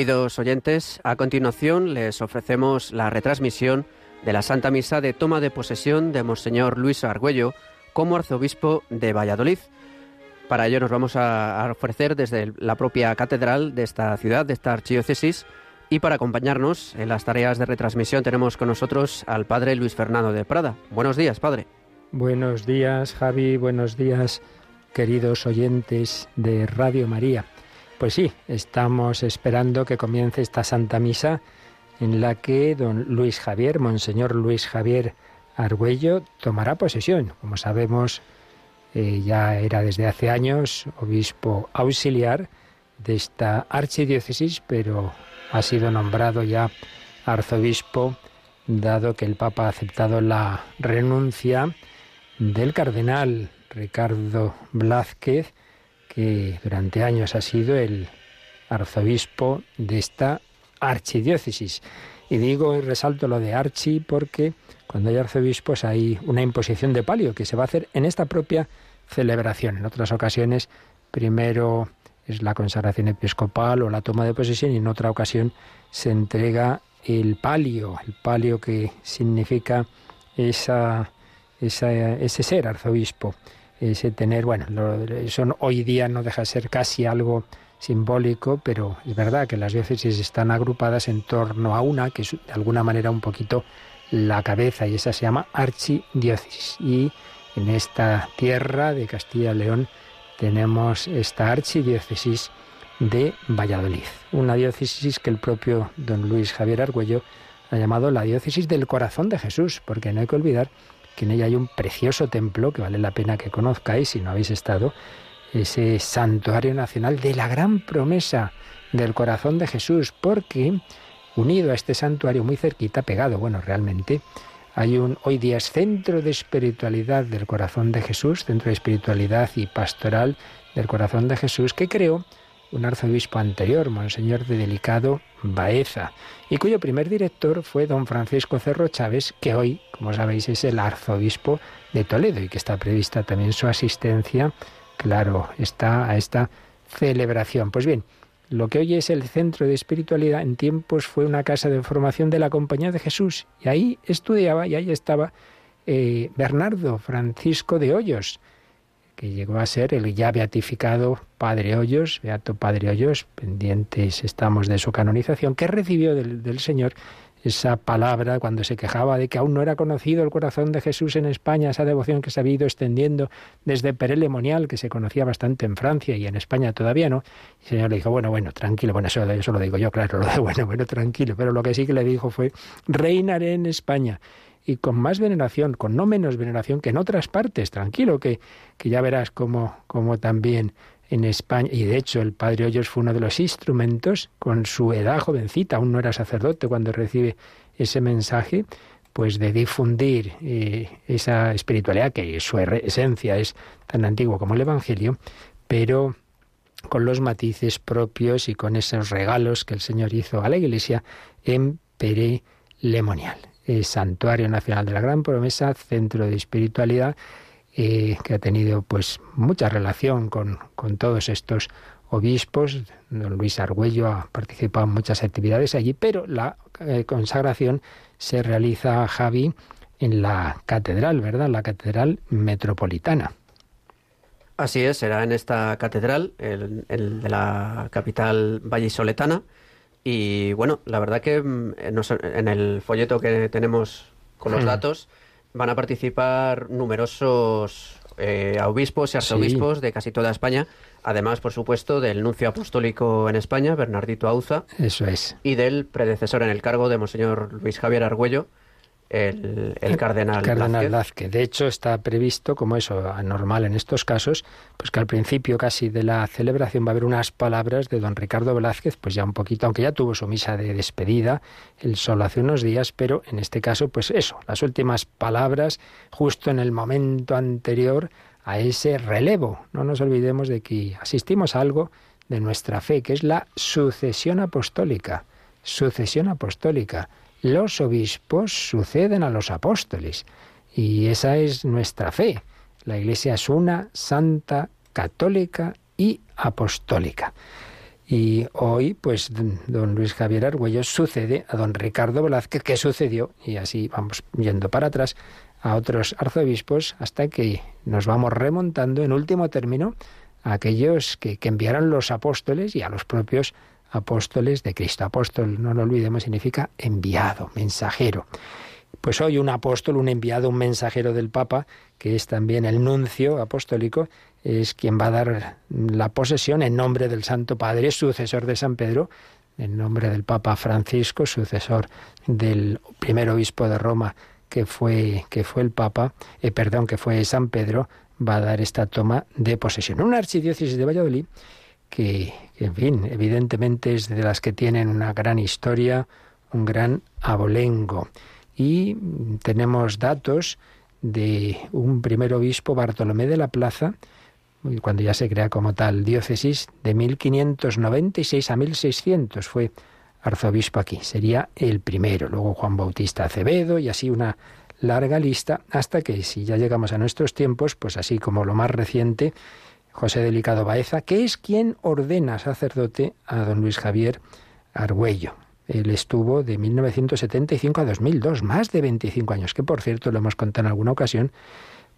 Queridos oyentes, a continuación les ofrecemos la retransmisión de la Santa Misa de toma de posesión de Monseñor Luis Argüello como arzobispo de Valladolid. Para ello nos vamos a ofrecer desde la propia catedral de esta ciudad, de esta archidiócesis, y para acompañarnos en las tareas de retransmisión tenemos con nosotros al padre Luis Fernando de Prada. Buenos días, padre. Buenos días, Javi. Buenos días, queridos oyentes de Radio María. Pues sí, estamos esperando que comience esta Santa Misa en la que don Luis Javier, Monseñor Luis Javier Argüello, tomará posesión. Como sabemos, eh, ya era desde hace años obispo auxiliar de esta archidiócesis, pero ha sido nombrado ya arzobispo, dado que el Papa ha aceptado la renuncia del cardenal Ricardo Blázquez, que durante años ha sido el arzobispo de esta archidiócesis. Y digo y resalto lo de archi porque cuando hay arzobispos hay una imposición de palio que se va a hacer en esta propia celebración. En otras ocasiones, primero es la consagración episcopal o la toma de posesión y en otra ocasión se entrega el palio, el palio que significa esa, ese ser arzobispo ese tener, bueno, son, hoy día no deja de ser casi algo simbólico, pero es verdad que las diócesis están agrupadas en torno a una que es de alguna manera un poquito la cabeza y esa se llama archidiócesis. Y en esta tierra de Castilla y León tenemos esta archidiócesis de Valladolid, una diócesis que el propio don Luis Javier Argüello ha llamado la diócesis del corazón de Jesús, porque no hay que olvidar que en ella hay un precioso templo que vale la pena que conozcáis si no habéis estado, ese santuario nacional de la gran promesa del corazón de Jesús, porque unido a este santuario muy cerquita, pegado, bueno, realmente, hay un hoy día centro de espiritualidad del corazón de Jesús, centro de espiritualidad y pastoral del corazón de Jesús, que creó un arzobispo anterior, Monseñor de Delicado Baeza, y cuyo primer director fue don Francisco Cerro Chávez, que hoy, como sabéis, es el arzobispo de Toledo y que está prevista también su asistencia, claro, está a esta celebración. Pues bien, lo que hoy es el centro de espiritualidad en tiempos fue una casa de formación de la Compañía de Jesús, y ahí estudiaba y ahí estaba eh, Bernardo Francisco de Hoyos, que llegó a ser el ya beatificado Padre Hoyos, Beato Padre Hoyos, pendientes estamos de su canonización, que recibió del, Señor esa palabra cuando se quejaba de que aún no era conocido el corazón de Jesús en España, esa devoción que se había ido extendiendo desde Perelemonial, que se conocía bastante en Francia y en España todavía no. El Señor le dijo, bueno, bueno, tranquilo, bueno, eso, eso lo digo yo, claro, lo de bueno, bueno, tranquilo, pero lo que sí que le dijo fue, reinaré en España y con más veneración, con no menos veneración que en otras partes. Tranquilo, que, que ya verás cómo, cómo también en España, y de hecho el padre Hoyos fue uno de los instrumentos, con su edad jovencita, aún no era sacerdote cuando recibe ese mensaje, pues de difundir eh, esa espiritualidad que su esencia es tan antigua como el Evangelio, pero con los matices propios y con esos regalos que el Señor hizo a la Iglesia en Pere Lemonial. Santuario Nacional de la Gran Promesa, centro de espiritualidad, eh, que ha tenido pues mucha relación con, todos estos obispos. Don Luis Argüello ha participado en muchas actividades allí, pero la eh, consagración se realiza, Javi, en la catedral, ¿verdad? La catedral metropolitana. Así es, será en esta catedral, el, el de la capital vallisoletana, y bueno, la verdad que mm, en el folleto que tenemos con los hmm. datos van a participar numerosos eh, obispos y arzobispos de casi toda España. Además, por supuesto, del nuncio apostólico en España, Bernardito Auza. Eso es. Y del predecesor en el cargo de Monseñor Luis Javier Argüello, el, el cardenal, cardenal De hecho, está previsto, como eso, normal en estos casos, pues que al principio casi de la celebración va a haber unas palabras de don Ricardo Velázquez, pues ya un poquito, aunque ya tuvo su misa de despedida, el solo hace unos días, pero en este caso, pues eso, las últimas palabras justo en el momento anterior a ese relevo. No nos olvidemos de que asistimos a algo de nuestra fe, que es la sucesión apostólica. Sucesión apostólica los obispos suceden a los apóstoles. Y esa es nuestra fe. La Iglesia es una, santa, católica y apostólica. Y hoy, pues, don Luis Javier Argüello sucede a don Ricardo Velázquez, que sucedió, y así vamos yendo para atrás, a otros arzobispos hasta que nos vamos remontando en último término a aquellos que, que enviaron los apóstoles y a los propios apóstoles de Cristo. Apóstol, no lo olvidemos, significa enviado, mensajero. Pues hoy un apóstol, un enviado, un mensajero del Papa, que es también el nuncio apostólico, es quien va a dar la posesión en nombre del Santo Padre, sucesor de San Pedro, en nombre del Papa Francisco, sucesor del primer obispo de Roma, que fue, que fue el Papa, eh, perdón, que fue San Pedro, va a dar esta toma de posesión. Una archidiócesis de Valladolid que, en fin, evidentemente es de las que tienen una gran historia, un gran abolengo. Y tenemos datos de un primer obispo, Bartolomé de la Plaza, cuando ya se crea como tal diócesis, de 1596 a 1600 fue arzobispo aquí. Sería el primero. Luego Juan Bautista Acevedo y así una larga lista hasta que si ya llegamos a nuestros tiempos, pues así como lo más reciente, José Delicado Baeza, que es quien ordena sacerdote a don Luis Javier Argüello. Él estuvo de 1975 a 2002, más de 25 años, que por cierto lo hemos contado en alguna ocasión,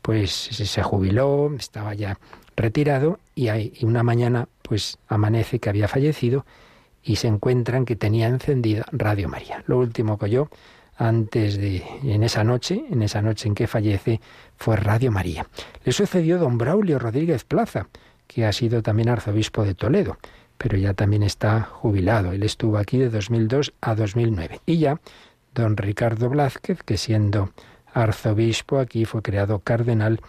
pues se jubiló, estaba ya retirado y, hay, una mañana pues amanece que había fallecido y se encuentran que tenía encendida Radio María. Lo último que yo antes de en esa noche, en esa noche en que fallece, fue Radio María. Le sucedió don Braulio Rodríguez Plaza, que ha sido también arzobispo de Toledo, pero ya también está jubilado. Él estuvo aquí de 2002 a 2009. Y ya don Ricardo Blázquez, que siendo arzobispo aquí fue creado cardenal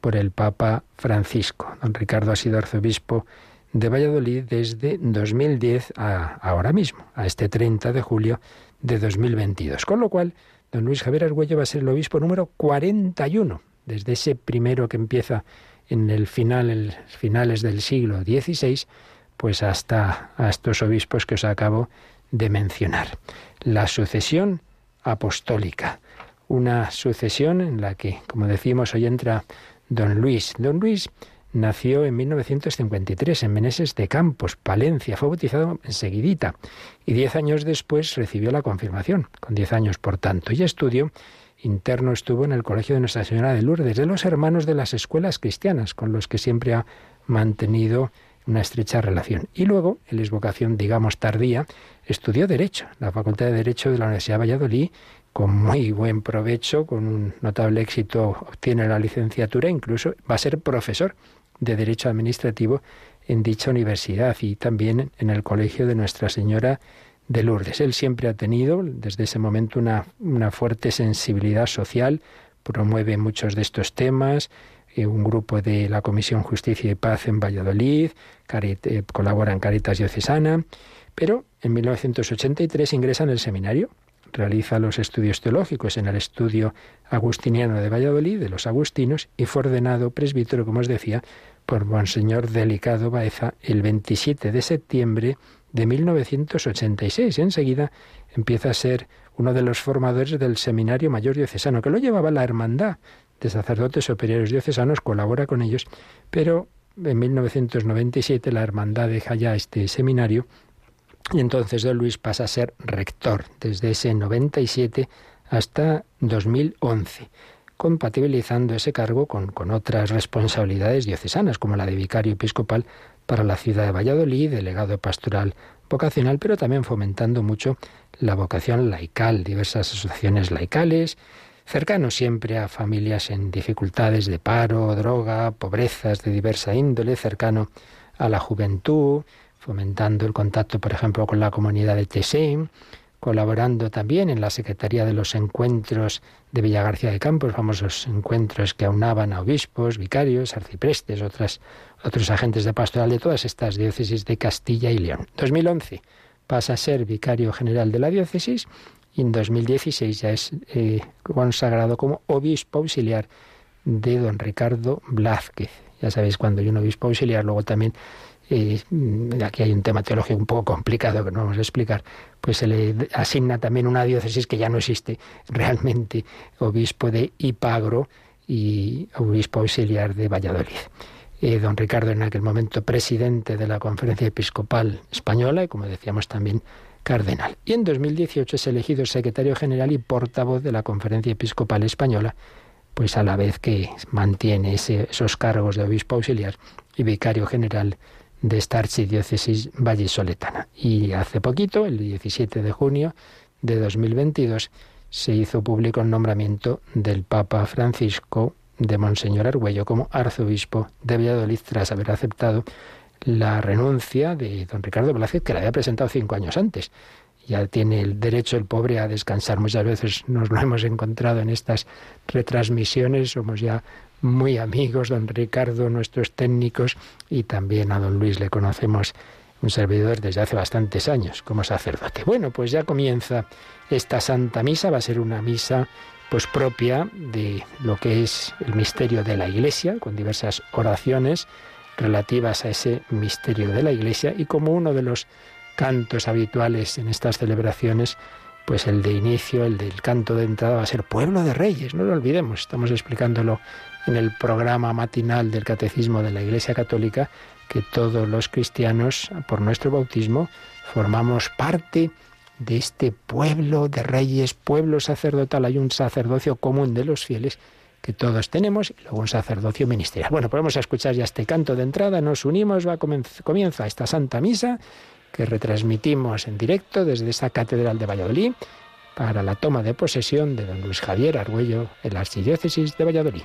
por el Papa Francisco. Don Ricardo ha sido arzobispo de Valladolid desde 2010 a ahora mismo, a este 30 de julio de 2022. Con lo cual, don Luis Javier Argüello va a ser el obispo número 41, desde ese primero que empieza en el final, finales del siglo XVI, pues hasta a estos obispos que os acabo de mencionar. La sucesión apostólica, una sucesión en la que, como decimos, hoy entra don Luis. Don Luis Nació en 1953 en Meneses de Campos, Palencia. Fue bautizado enseguidita y diez años después recibió la confirmación, con diez años por tanto. Y estudio interno estuvo en el Colegio de Nuestra Señora de Lourdes, de los hermanos de las escuelas cristianas, con los que siempre ha mantenido una estrecha relación. Y luego, en la vocación, digamos, tardía, estudió Derecho, la Facultad de Derecho de la Universidad de Valladolid, con muy buen provecho, con un notable éxito, obtiene la licenciatura, incluso va a ser profesor de Derecho Administrativo en dicha universidad y también en el Colegio de Nuestra Señora de Lourdes. Él siempre ha tenido desde ese momento una, una fuerte sensibilidad social, promueve muchos de estos temas, eh, un grupo de la Comisión Justicia y Paz en Valladolid, eh, colabora en Caritas Diocesana, pero en 1983 ingresa en el seminario realiza los estudios teológicos en el estudio agustiniano de Valladolid, de los agustinos, y fue ordenado presbítero, como os decía, por Monseñor Delicado Baeza el 27 de septiembre de 1986. Enseguida empieza a ser uno de los formadores del Seminario Mayor Diocesano, que lo llevaba la Hermandad de Sacerdotes Superiores Diocesanos, colabora con ellos, pero en 1997 la Hermandad deja ya este seminario y entonces don Luis pasa a ser rector desde ese 97 hasta 2011, compatibilizando ese cargo con, con otras responsabilidades diocesanas, como la de vicario episcopal para la ciudad de Valladolid, delegado pastoral vocacional, pero también fomentando mucho la vocación laical, diversas asociaciones laicales, cercano siempre a familias en dificultades de paro, droga, pobrezas de diversa índole, cercano a la juventud, fomentando el contacto, por ejemplo, con la comunidad de Tesén, colaborando también en la Secretaría de los Encuentros de Villagarcía de Campos, famosos encuentros que aunaban a obispos, vicarios, arciprestes, otras, otros agentes de pastoral de todas estas diócesis de Castilla y León. 2011 pasa a ser vicario general de la diócesis y en 2016 ya es eh, consagrado como obispo auxiliar de don Ricardo Blázquez. Ya sabéis, cuando hay un obispo auxiliar, luego también y aquí hay un tema teológico un poco complicado que no vamos a explicar, pues se le asigna también una diócesis que ya no existe realmente, obispo de Ipagro y obispo auxiliar de Valladolid. Eh, don Ricardo en aquel momento presidente de la Conferencia Episcopal Española y como decíamos también cardenal. Y en 2018 es elegido secretario general y portavoz de la Conferencia Episcopal Española, pues a la vez que mantiene esos cargos de obispo auxiliar y vicario general de esta archidiócesis vallisoletana. Y hace poquito, el 17 de junio de 2022, se hizo público el nombramiento del Papa Francisco de Monseñor Argüello como arzobispo de Valladolid tras haber aceptado la renuncia de don Ricardo Velázquez que la había presentado cinco años antes. Ya tiene el derecho el pobre a descansar. Muchas veces nos lo hemos encontrado en estas retransmisiones. Somos ya muy amigos, don Ricardo, nuestros técnicos, y también a don Luis le conocemos un servidor desde hace bastantes años como sacerdote. Bueno, pues ya comienza esta Santa Misa, va a ser una misa pues propia de lo que es el misterio de la Iglesia, con diversas oraciones relativas a ese misterio de la Iglesia y como uno de los cantos habituales en estas celebraciones, pues el de inicio, el del canto de entrada va a ser Pueblo de Reyes, no lo olvidemos, estamos explicándolo en el programa matinal del Catecismo de la Iglesia Católica, que todos los cristianos, por nuestro bautismo, formamos parte de este pueblo de reyes, pueblo sacerdotal, hay un sacerdocio común de los fieles que todos tenemos y luego un sacerdocio ministerial. Bueno, podemos escuchar ya este canto de entrada, nos unimos, va, comienza esta Santa Misa que retransmitimos en directo desde esa Catedral de Valladolid para la toma de posesión de don Luis Javier Argüello en la Archidiócesis de Valladolid.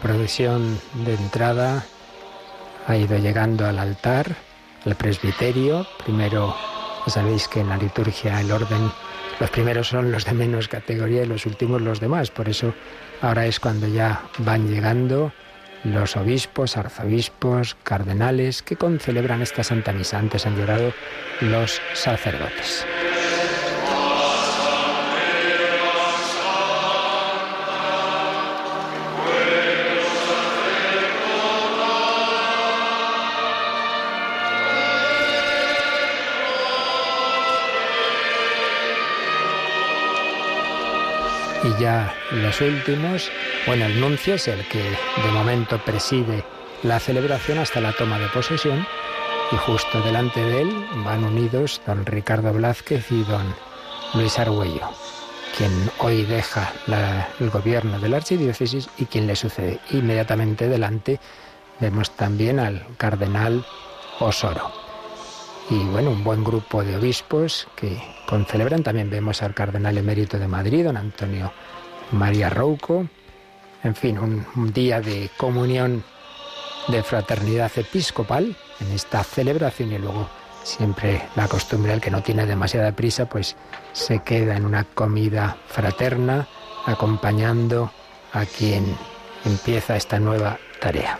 Procesión de entrada ha ido llegando al altar, al presbiterio. Primero, ya sabéis que en la liturgia el orden, los primeros son los de menos categoría y los últimos los demás. Por eso ahora es cuando ya van llegando los obispos, arzobispos, cardenales que concelebran esta Santa Misa. Antes han llegado los sacerdotes. Ya los últimos, bueno, el nuncio es el que de momento preside la celebración hasta la toma de posesión y justo delante de él van unidos don Ricardo Blázquez y don Luis Argüello, quien hoy deja el gobierno de la archidiócesis y quien le sucede. Inmediatamente delante vemos también al cardenal Osoro. Y bueno, un buen grupo de obispos que celebran. También vemos al cardenal emérito de Madrid, don Antonio María Rouco, en fin, un, día de comunión, de fraternidad episcopal en esta celebración y luego siempre la costumbre, el que no tiene demasiada prisa, pues se queda en una comida fraterna acompañando a quien empieza esta nueva tarea.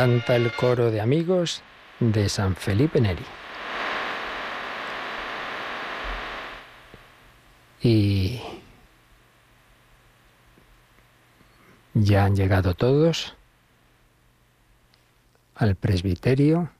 Canta el coro de amigos de San Felipe Neri. Y ya han llegado todos al presbiterio.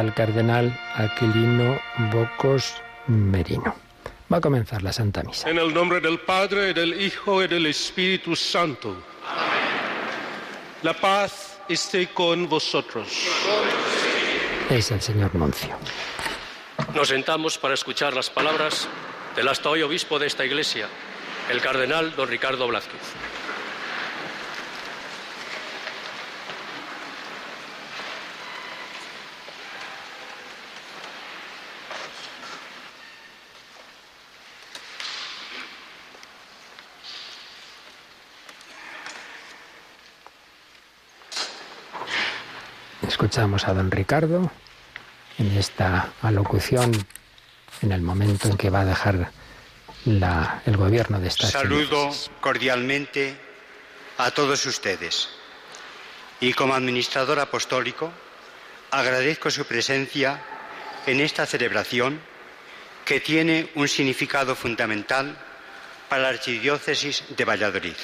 El cardenal Aquilino Bocos Merino. Va a comenzar la Santa Misa. En el nombre del Padre, del Hijo y del Espíritu Santo. La paz esté con vosotros. Es el señor Nuncio. Nos sentamos para escuchar las palabras del hasta hoy obispo de esta iglesia, el cardenal don Ricardo Blázquez. Escuchamos a don Ricardo en esta alocución, en el momento en que va a dejar el gobierno de esta Saludo cordialmente a todos ustedes y como administrador apostólico agradezco su presencia en esta celebración que tiene un significado fundamental para la Archidiócesis de Valladolid.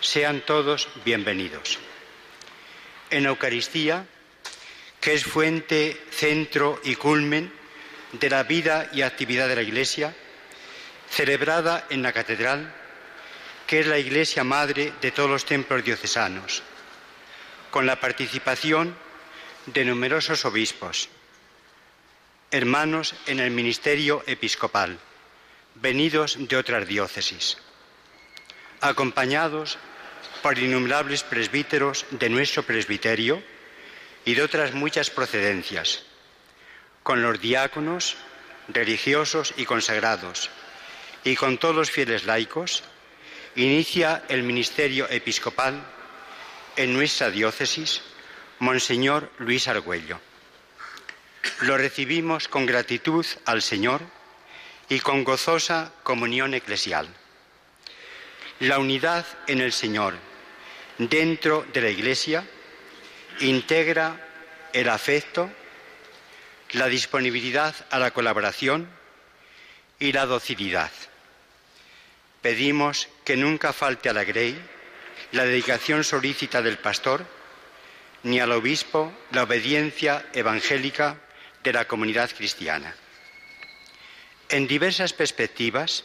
Sean todos bienvenidos. En Eucaristía que es fuente, centro y culmen de la vida y actividad de la Iglesia, celebrada en la catedral, que es la Iglesia madre de todos los templos diocesanos, con la participación de numerosos obispos, hermanos en el ministerio episcopal, venidos de otras diócesis, acompañados por innumerables presbíteros de nuestro presbiterio, y de otras muchas procedencias, con los diáconos, religiosos y consagrados, y con todos los fieles laicos, inicia el ministerio episcopal en nuestra diócesis, Monseñor Luis Argüello. Lo recibimos con gratitud al Señor y con gozosa comunión eclesial. La unidad en el Señor dentro de la Iglesia integra el afecto, la disponibilidad a la colaboración y la docilidad. Pedimos que nunca falte a la Grey la dedicación solícita del pastor, ni al obispo la obediencia evangélica de la comunidad cristiana. En diversas perspectivas,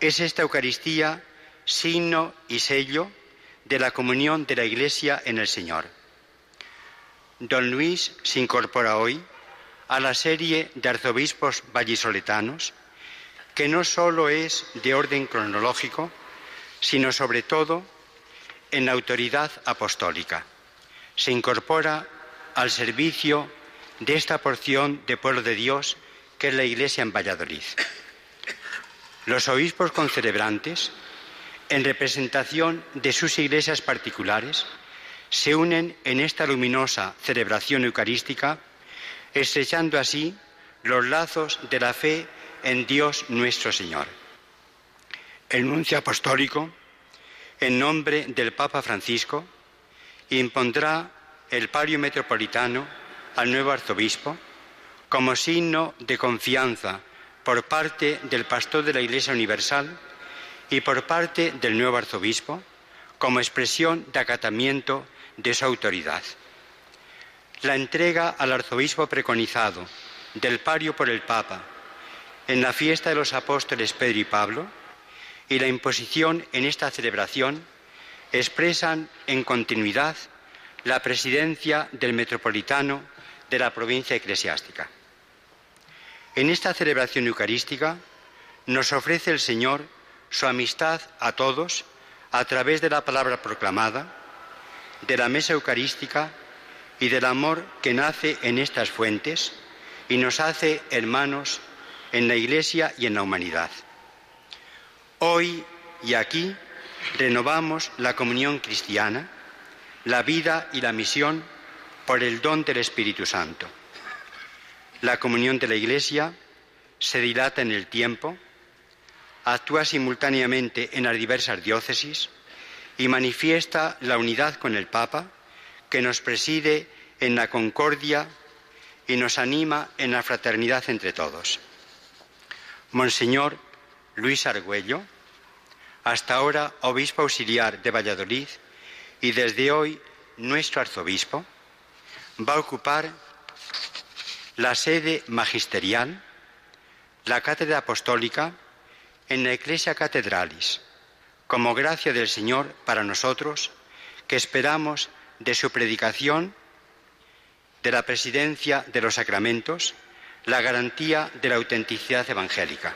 es esta Eucaristía signo y sello de la comunión de la Iglesia en el Señor. Don Luis se incorpora hoy a la serie de arzobispos vallisoletanos, que no sólo es de orden cronológico, sino sobre todo en la autoridad apostólica. Se incorpora al servicio de esta porción de pueblo de Dios que es la Iglesia en Valladolid. Los obispos concelebrantes, en representación de sus iglesias particulares, se unen en esta luminosa celebración eucarística, estrechando así los lazos de la fe en Dios nuestro Señor. El nuncio apostólico, en nombre del Papa Francisco, impondrá el pario metropolitano al nuevo arzobispo como signo de confianza por parte del pastor de la Iglesia Universal y por parte del nuevo arzobispo como expresión de acatamiento de su autoridad. La entrega al arzobispo preconizado del pario por el Papa en la fiesta de los apóstoles Pedro y Pablo y la imposición en esta celebración expresan en continuidad la presidencia del metropolitano de la provincia eclesiástica. En esta celebración eucarística nos ofrece el Señor su amistad a todos a través de la palabra proclamada, de la mesa eucarística y del amor que nace en estas fuentes y nos hace hermanos en la Iglesia y en la humanidad. Hoy y aquí renovamos la comunión cristiana, la vida y la misión por el don del Espíritu Santo. La comunión de la Iglesia se dilata en el tiempo, actúa simultáneamente en las diversas diócesis y manifiesta la unidad con el Papa, que nos preside en la concordia y nos anima en la fraternidad entre todos. Monseñor Luis Argüello, hasta ahora obispo auxiliar de Valladolid y desde hoy nuestro arzobispo, va a ocupar la sede magisterial, la cátedra apostólica en la Iglesia Catedralis, como gracia del Señor para nosotros, que esperamos de su predicación, de la presidencia de los sacramentos, la garantía de la autenticidad evangélica.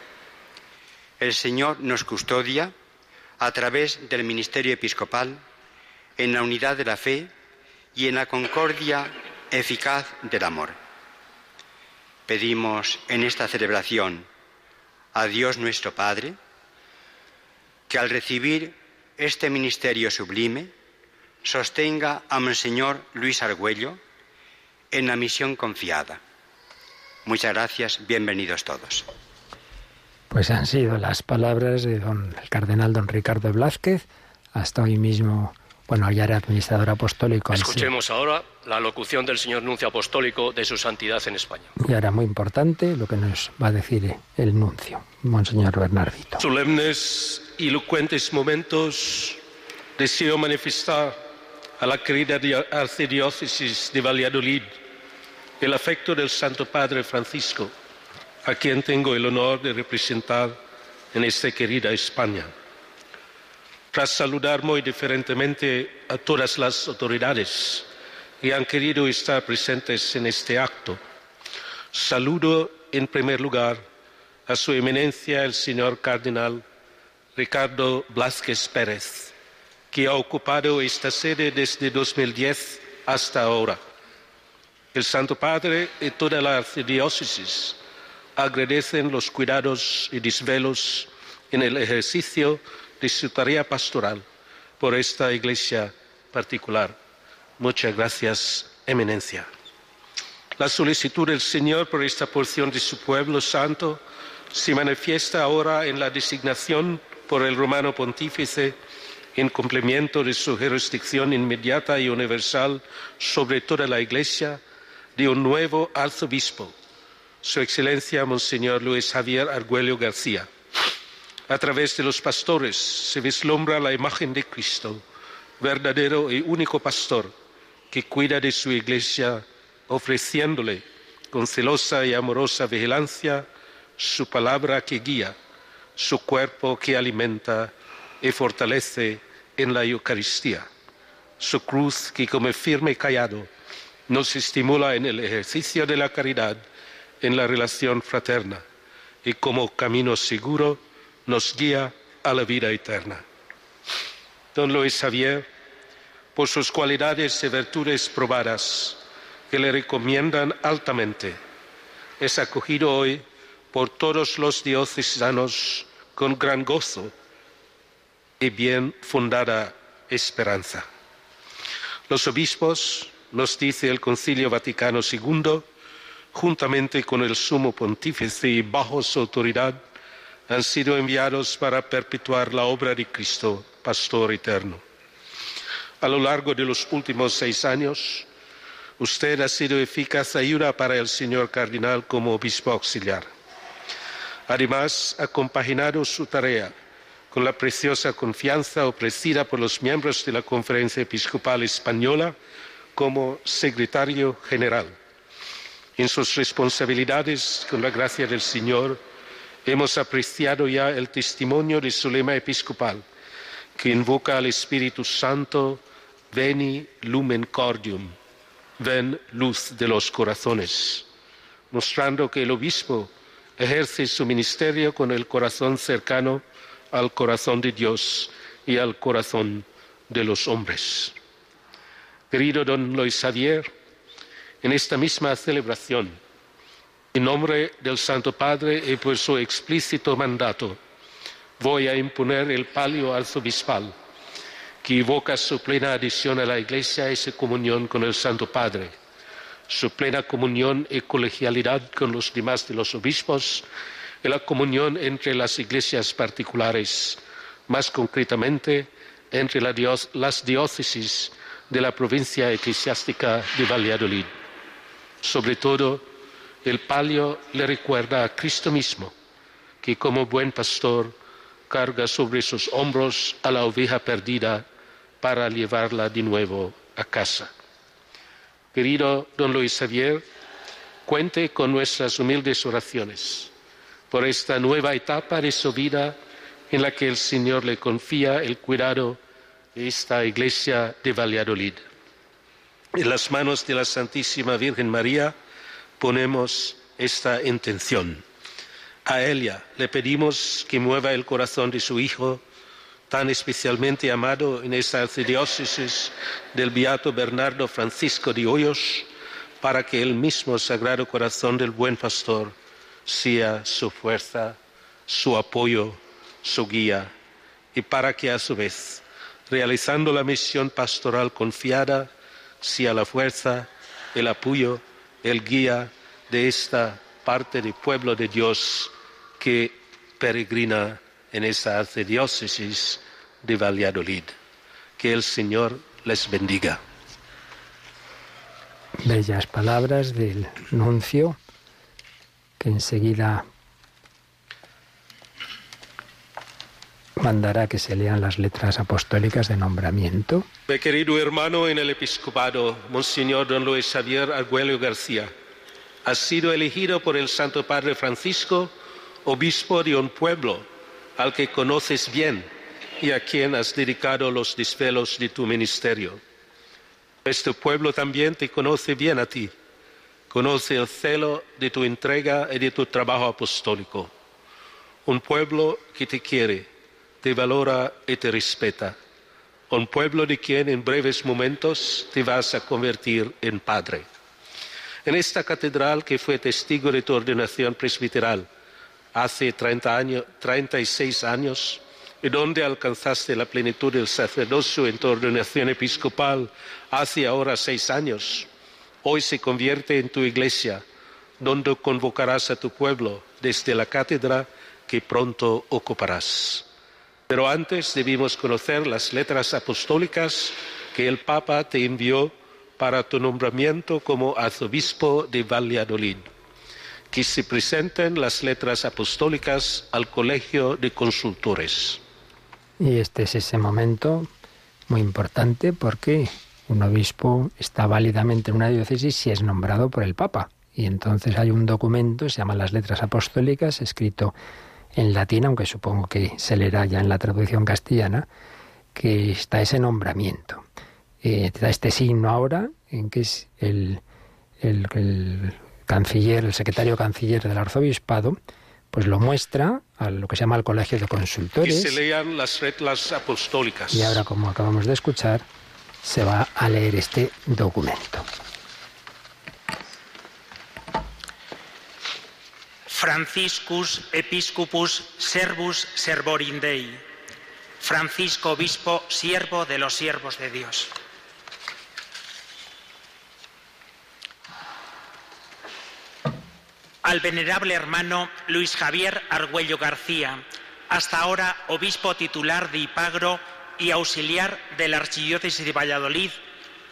El Señor nos custodia a través del ministerio episcopal en la unidad de la fe y en la concordia eficaz del amor. Pedimos en esta celebración a Dios nuestro Padre que al recibir este ministerio sublime sostenga a Monseñor Luis Argüello en la misión confiada. Muchas gracias, bienvenidos todos. Pues han sido las palabras de don, el cardenal don Ricardo Blázquez, hasta hoy mismo, bueno, ya era administrador apostólico. Escuchemos ahora la locución del señor nuncio apostólico de su santidad en España. Y ahora muy importante lo que nos va a decir el nuncio, Monseñor Bernardito. Solemnes y elocuentes momentos deseo manifestar a la querida arcidiócesis de Valladolid el afecto del Santo Padre Francisco, a quien tengo el honor de representar en esta querida España. Tras saludar muy diferentemente a todas las autoridades que han querido estar presentes en este acto, saludo en primer lugar a su eminencia el señor cardenal Ricardo Blasquez Pérez, que ha ocupado esta sede desde 2010 hasta ahora. El Santo Padre y toda la arcidiócesis agradecen los cuidados y desvelos en el ejercicio de su tarea pastoral por esta iglesia particular. Muchas gracias, Eminencia. La solicitud del Señor por esta porción de su pueblo santo se manifiesta ahora en la designación por el romano pontífice en cumplimiento de su jurisdicción inmediata y universal sobre toda la iglesia de un nuevo arzobispo, Su Excelencia Monseñor Luis Javier Argüello García. A través de los pastores se vislumbra la imagen de Cristo, verdadero y único pastor, que cuida de su iglesia, ofreciéndole con celosa y amorosa vigilancia su palabra que guía, su cuerpo que alimenta y fortalece en la Eucaristía, su cruz que como firme callado nos estimula en el ejercicio de la caridad, en la relación fraterna y como camino seguro nos guía a la vida eterna. Don Luis Javier, por sus cualidades y virtudes probadas, que le recomiendan altamente, es acogido hoy por todos los diocesanos con gran gozo y bien fundada esperanza. Los obispos, nos dice el Concilio Vaticano II, juntamente con el sumo pontífice y bajo su autoridad, han sido enviados para perpetuar la obra de Cristo, Pastor eterno. A lo largo de los últimos seis años, usted ha sido eficaz ayuda para el señor cardenal como obispo auxiliar. Además, ha compaginado su tarea con la preciosa confianza ofrecida por los miembros de la Conferencia Episcopal Española como secretario general. En sus responsabilidades, con la gracia del Señor, hemos apreciado ya el testimonio de su lema episcopal, que invoca al Espíritu Santo, veni lumen cordium, ven luz de los corazones, mostrando que el obispo ejerce su ministerio con el corazón cercano al corazón de Dios y al corazón de los hombres. Querido don Luis Xavier, en esta misma celebración, en nombre del Santo Padre y por su explícito mandato, voy a imponer el palio arzobispal que evoca su plena adhesión a la Iglesia y su comunión con el Santo Padre, su plena comunión y colegialidad con los demás de los obispos y la comunión entre las iglesias particulares, más concretamente entre las diócesis de la provincia eclesiástica de Valladolid. Sobre todo, el palio le recuerda a Cristo mismo, que como buen pastor carga sobre sus hombros a la oveja perdida para llevarla de nuevo a casa. Querido don Luis Xavier, cuente con nuestras humildes oraciones por esta nueva etapa de su vida en la que el Señor le confía el cuidado de esta iglesia de Valladolid. En las manos de la Santísima Virgen María ponemos esta intención. A ella le pedimos que mueva el corazón de su Hijo tan especialmente amado en esta arcidiócesis del Beato Bernardo Francisco de Hoyos, para que el mismo Sagrado Corazón del Buen Pastor sea su fuerza, su apoyo, su guía, y para que a su vez, realizando la misión pastoral confiada, sea la fuerza, el apoyo, el guía de esta parte del pueblo de Dios que peregrina en esa arcidiócesis de Valladolid. Que el Señor les bendiga. Bellas palabras del nuncio que enseguida mandará que se lean las letras apostólicas de nombramiento. Mi querido hermano en el episcopado, Monseñor Don Luis Xavier Arguello García, ha sido elegido por el Santo Padre Francisco obispo de un pueblo al que conoces bien y a quien has dedicado los desvelos de tu ministerio. Este pueblo también te conoce bien a ti, conoce el celo de tu entrega y de tu trabajo apostólico. Un pueblo que te quiere, te valora y te respeta. Un pueblo de quien en breves momentos te vas a convertir en padre. En esta catedral que fue testigo de tu ordenación presbiteral hace 30 años, 36 años, y donde alcanzaste la plenitud del sacerdocio en tu ordenación episcopal hace ahora seis años, hoy se convierte en tu iglesia, donde convocarás a tu pueblo desde la cátedra que pronto ocuparás. Pero antes debimos conocer las letras apostólicas que el Papa te envió para tu nombramiento como arzobispo de Valladolid. Que se presenten las letras apostólicas al Colegio de Consultores. Y este es ese momento muy importante porque Un obispo está válidamente en una diócesis si es nombrado por el Papa. Y entonces hay un documento, se llama las letras apostólicas, escrito en latín, aunque supongo que se leerá ya en la traducción castellana, que está ese nombramiento. Eh, te da este signo ahora, en que es el, el, canciller, el secretario canciller del arzobispado, pues lo muestra a lo que se llama el colegio de consultores. Y se lean las reglas apostólicas. Y ahora, como acabamos de escuchar, se va a leer este documento. Franciscus Episcopus Servus Servorindei. Francisco Obispo, siervo de los siervos de Dios. Al venerable hermano Luis Javier Argüello García, hasta ahora obispo titular de Ipagro y auxiliar de la Archidiócesis de Valladolid,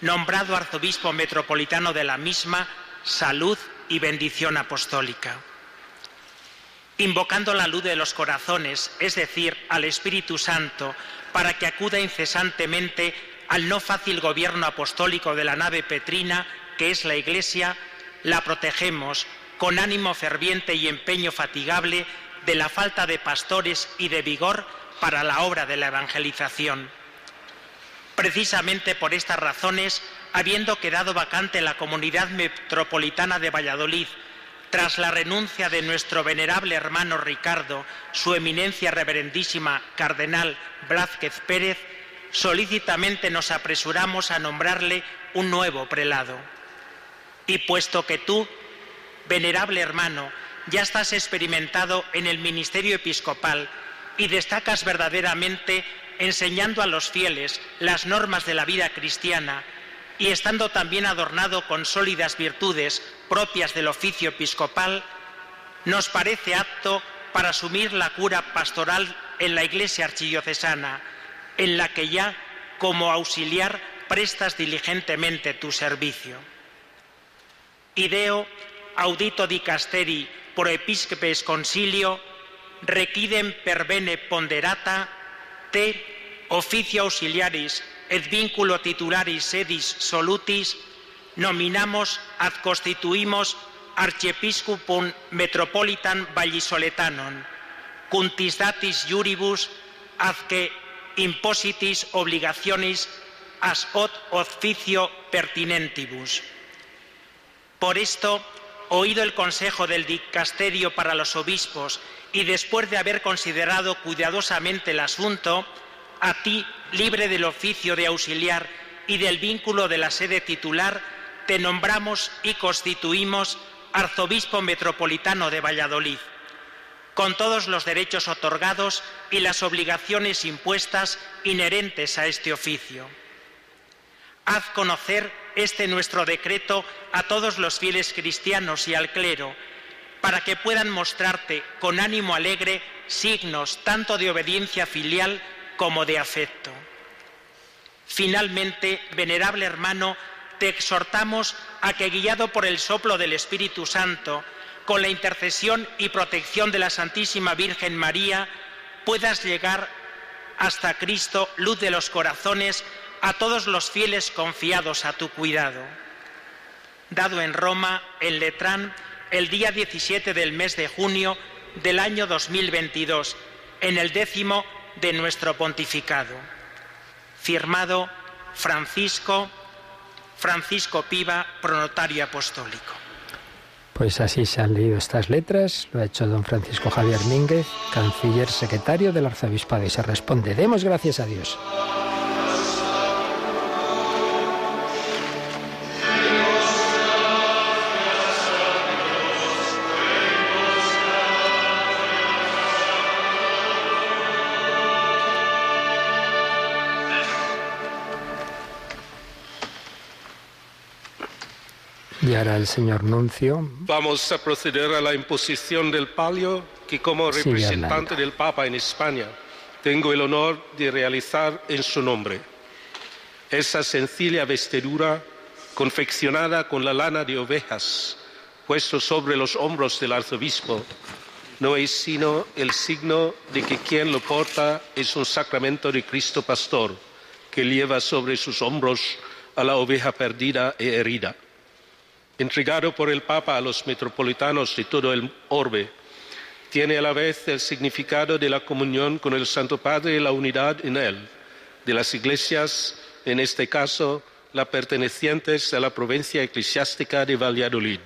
nombrado arzobispo metropolitano de la misma, salud y bendición apostólica invocando la luz de los corazones, es decir, al Espíritu Santo, para que acuda incesantemente al no fácil gobierno apostólico de la nave petrina, que es la Iglesia, la protegemos con ánimo ferviente y empeño fatigable de la falta de pastores y de vigor para la obra de la evangelización. Precisamente por estas razones, habiendo quedado vacante la comunidad metropolitana de Valladolid, tras la renuncia de nuestro venerable hermano Ricardo, su eminencia reverendísima Cardenal Blázquez Pérez, solícitamente nos apresuramos a nombrarle un nuevo prelado. Y puesto que tú, venerable hermano, ya estás experimentado en el ministerio episcopal y destacas verdaderamente enseñando a los fieles las normas de la vida cristiana, y estando también adornado con sólidas virtudes propias del oficio episcopal, nos parece apto para asumir la cura pastoral en la Iglesia archidiocesana, en la que ya como auxiliar prestas diligentemente tu servicio. Ideo audito dicasteri pro episcopes concilio requidem per bene ponderata te officio auxiliaris et vinculo titularis sedis solutis, nominamos ad constituimos archiepiscopum metropolitan vallisoletanon, cuntis datis juribus ad que impositis obligaciones as ot officio pertinentibus. Por esto, oído el consejo del dicasterio para los obispos y después de haber considerado cuidadosamente el asunto, a ti, libre del oficio de auxiliar y del vínculo de la sede titular, te nombramos y constituimos arzobispo metropolitano de Valladolid, con todos los derechos otorgados y las obligaciones impuestas inherentes a este oficio. Haz conocer este nuestro decreto a todos los fieles cristianos y al clero, para que puedan mostrarte con ánimo alegre signos tanto de obediencia filial como de afecto. Finalmente, venerable hermano, te exhortamos a que, guiado por el soplo del Espíritu Santo, con la intercesión y protección de la Santísima Virgen María, puedas llegar hasta Cristo, luz de los corazones, a todos los fieles confiados a tu cuidado. Dado en Roma, en Letrán, el día 17 del mes de junio del año 2022, en el décimo de nuestro pontificado. Firmado Francisco, Francisco Piva, pronotario apostólico. Pues así se han leído estas letras, lo ha hecho don Francisco Javier Mínguez, canciller secretario del arzobispado, y se responde, demos gracias a Dios. Y ahora el señor Nuncio. Vamos a proceder a la imposición del palio que como representante del Papa en España tengo el honor de realizar en su nombre. Esa sencilla vestidura confeccionada con la lana de ovejas puesto sobre los hombros del arzobispo no es sino el signo de que quien lo porta es un sacramento de Cristo Pastor que lleva sobre sus hombros a la oveja perdida e herida. Entregado por el Papa a los metropolitanos de todo el orbe, tiene a la vez el significado de la comunión con el Santo Padre y la unidad en él, de las iglesias, en este caso, las pertenecientes a la provincia eclesiástica de Valladolid.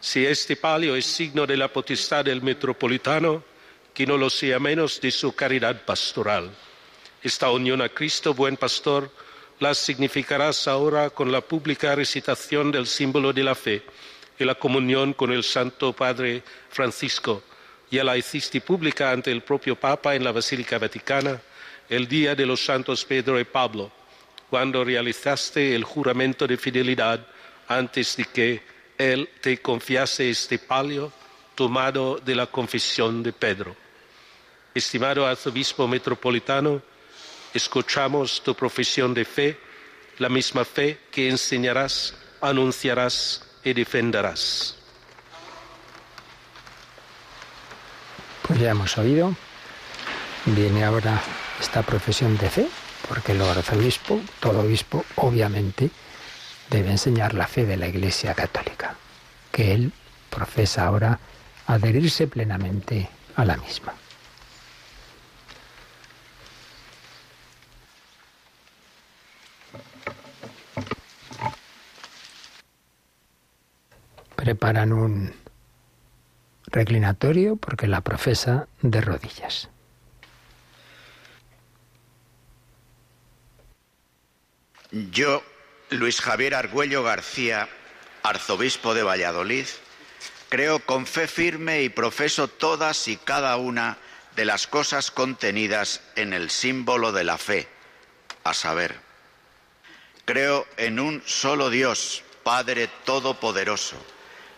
Si este palio es signo de la potestad del metropolitano, que no lo sea menos de su caridad pastoral. Esta unión a Cristo, buen pastor, la significarás ahora con la pública recitación del símbolo de la fe y la comunión con el Santo Padre Francisco. Ya la hiciste pública ante el propio Papa en la Basílica Vaticana el día de los santos Pedro y Pablo, cuando realizaste el juramento de fidelidad antes de que él te confiase este palio tomado de la confesión de Pedro. Estimado arzobispo metropolitano, escuchamos tu profesión de fe, la misma fe que enseñarás, anunciarás y defenderás. Pues ya hemos oído. Viene ahora esta profesión de fe, porque el arzobispo, todo obispo, obviamente, debe enseñar la fe de la Iglesia Católica, que él profesa ahora adherirse plenamente a la misma. Preparan un reclinatorio porque la profesa de rodillas. Yo, Luis Javier Argüello García, arzobispo de Valladolid, creo con fe firme y profeso todas y cada una de las cosas contenidas en el símbolo de la fe, a saber, creo en un solo Dios, Padre Todopoderoso,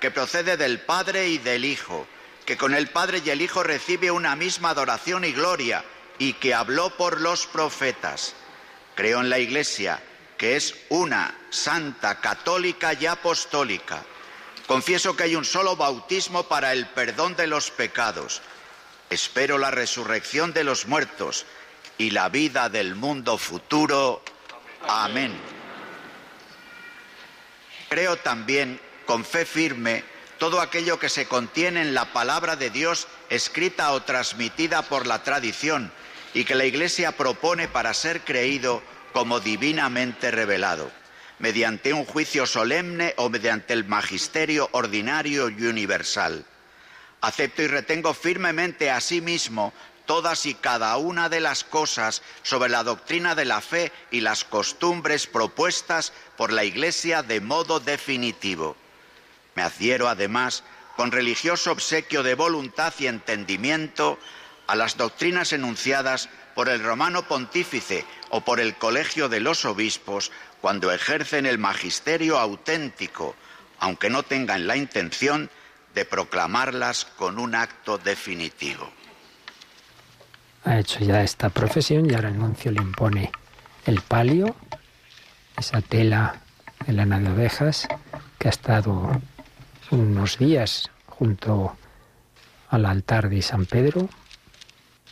que procede del Padre y del Hijo, que con el Padre y el Hijo recibe una misma adoración y gloria, y que habló por los profetas. Creo en la Iglesia, que es una, santa, católica y apostólica. Confieso que hay un solo bautismo para el perdón de los pecados. Espero la resurrección de los muertos y la vida del mundo futuro. Amén. Creo también, con fe firme, todo aquello que se contiene en la palabra de Dios escrita o transmitida por la tradición y que la Iglesia propone para ser creído como divinamente revelado, mediante un juicio solemne o mediante el magisterio ordinario y universal. Acepto y retengo firmemente a sí mismo todas y cada una de las cosas sobre la doctrina de la fe y las costumbres propuestas por la Iglesia de modo definitivo. Me adhiero además con religioso obsequio de voluntad y entendimiento a las doctrinas enunciadas por el romano pontífice o por el colegio de los obispos cuando ejercen el magisterio auténtico, aunque no tengan la intención de proclamarlas con un acto definitivo. Ha hecho ya esta profesión y ahora el nuncio le impone el palio, esa tela de lana de ovejas que ha estado unos días junto al altar de San Pedro,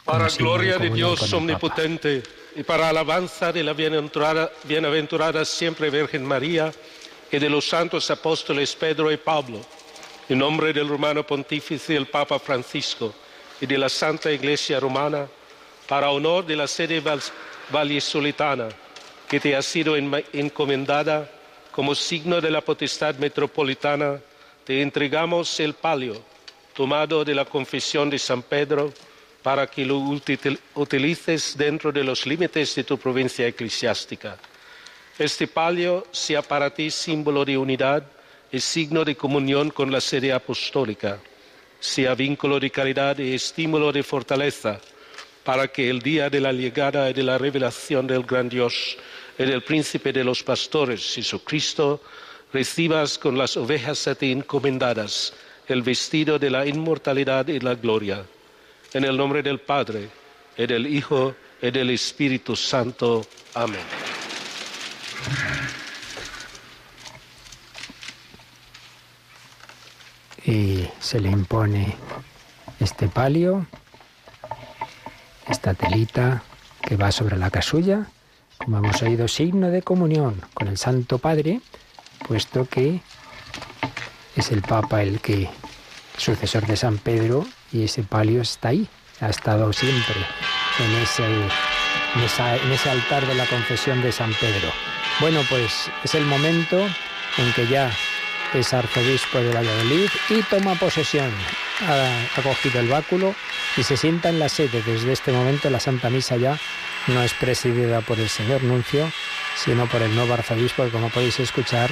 para gloria de Dios omnipotente y para alabanza de la bienaventurada, bienaventurada siempre Virgen María y de los santos apóstoles Pedro y Pablo, en nombre del romano pontífice el Papa Francisco y de la Santa Iglesia Romana, para honor de la sede vallisolitana que te ha sido encomendada como signo de la potestad metropolitana, te entregamos el palio tomado de la confesión de San Pedro para que lo utilices dentro de los límites de tu provincia eclesiástica. Este palio sea para ti símbolo de unidad y signo de comunión con la sede apostólica, sea vínculo de caridad y estímulo de fortaleza, para que el día de la llegada y de la revelación del gran Dios y del príncipe de los pastores, Jesucristo, recibas con las ovejas a ti encomendadas el vestido de la inmortalidad y la gloria en el nombre del Padre, y del Hijo, y del Espíritu Santo. Amén. Y se le impone este palio, esta telita que va sobre la casulla, como hemos oído, signo de comunión con el Santo Padre, puesto que es el Papa el que sucesor de San Pedro, y ese palio está ahí, ha estado siempre en ese, en, ese altar de la confesión de San Pedro. Bueno, pues es el momento en que ya es arzobispo de Valladolid y toma posesión. Ha, cogido el báculo y se sienta en la sede. Desde este momento la Santa Misa ya no es presidida por el señor Nuncio, sino por el nuevo arzobispo que como podéis escuchar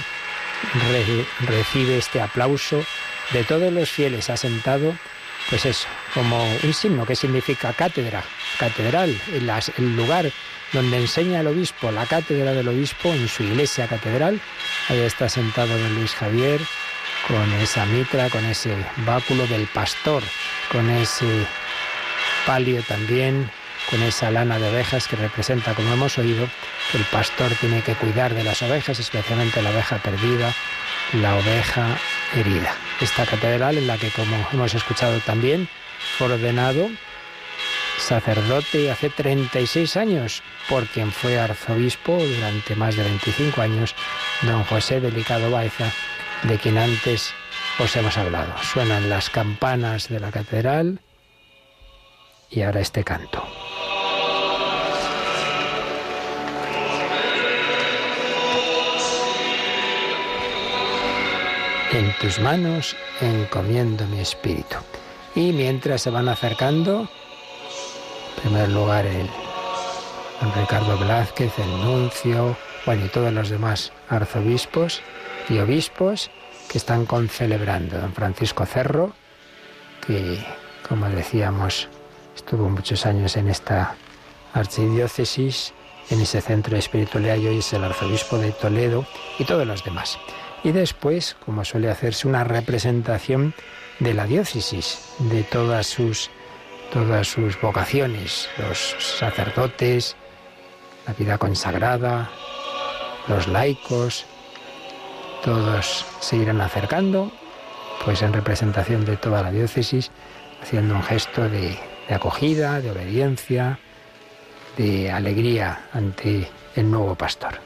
recibe este aplauso de todos los fieles asentado, pues eso, como un signo que significa cátedra, catedral, el lugar donde enseña el obispo, la cátedra del obispo en su iglesia catedral. Ahí está sentado don Luis Javier con esa mitra, con ese báculo del pastor, con ese palio también, con esa lana de ovejas que representa, como hemos oído, que el pastor tiene que cuidar de las ovejas, especialmente la oveja perdida, la oveja herida. Esta catedral en la que, como hemos escuchado también, fue ordenado sacerdote hace 36 años, por quien fue arzobispo durante más de 25 años, don José Delicado Baeza, de quien antes os hemos hablado. Suenan las campanas de la catedral y ahora este canto. En tus manos encomiendo mi espíritu. Y mientras se van acercando, en primer lugar el don Ricardo Blázquez, el nuncio, bueno, y todos los demás arzobispos y obispos que están concelebrando. Don Francisco Cerro, que, como decíamos, estuvo muchos años en esta archidiócesis, en ese centro de espiritualidad y hoy es el arzobispo de Toledo y todos los demás. Y después, como suele hacerse, una representación de la diócesis, de todas sus, todas sus vocaciones, los sacerdotes, la vida consagrada, los laicos, todos se irán acercando, pues en representación de toda la diócesis, haciendo un gesto de, de acogida, de obediencia, de alegría ante el nuevo pastor.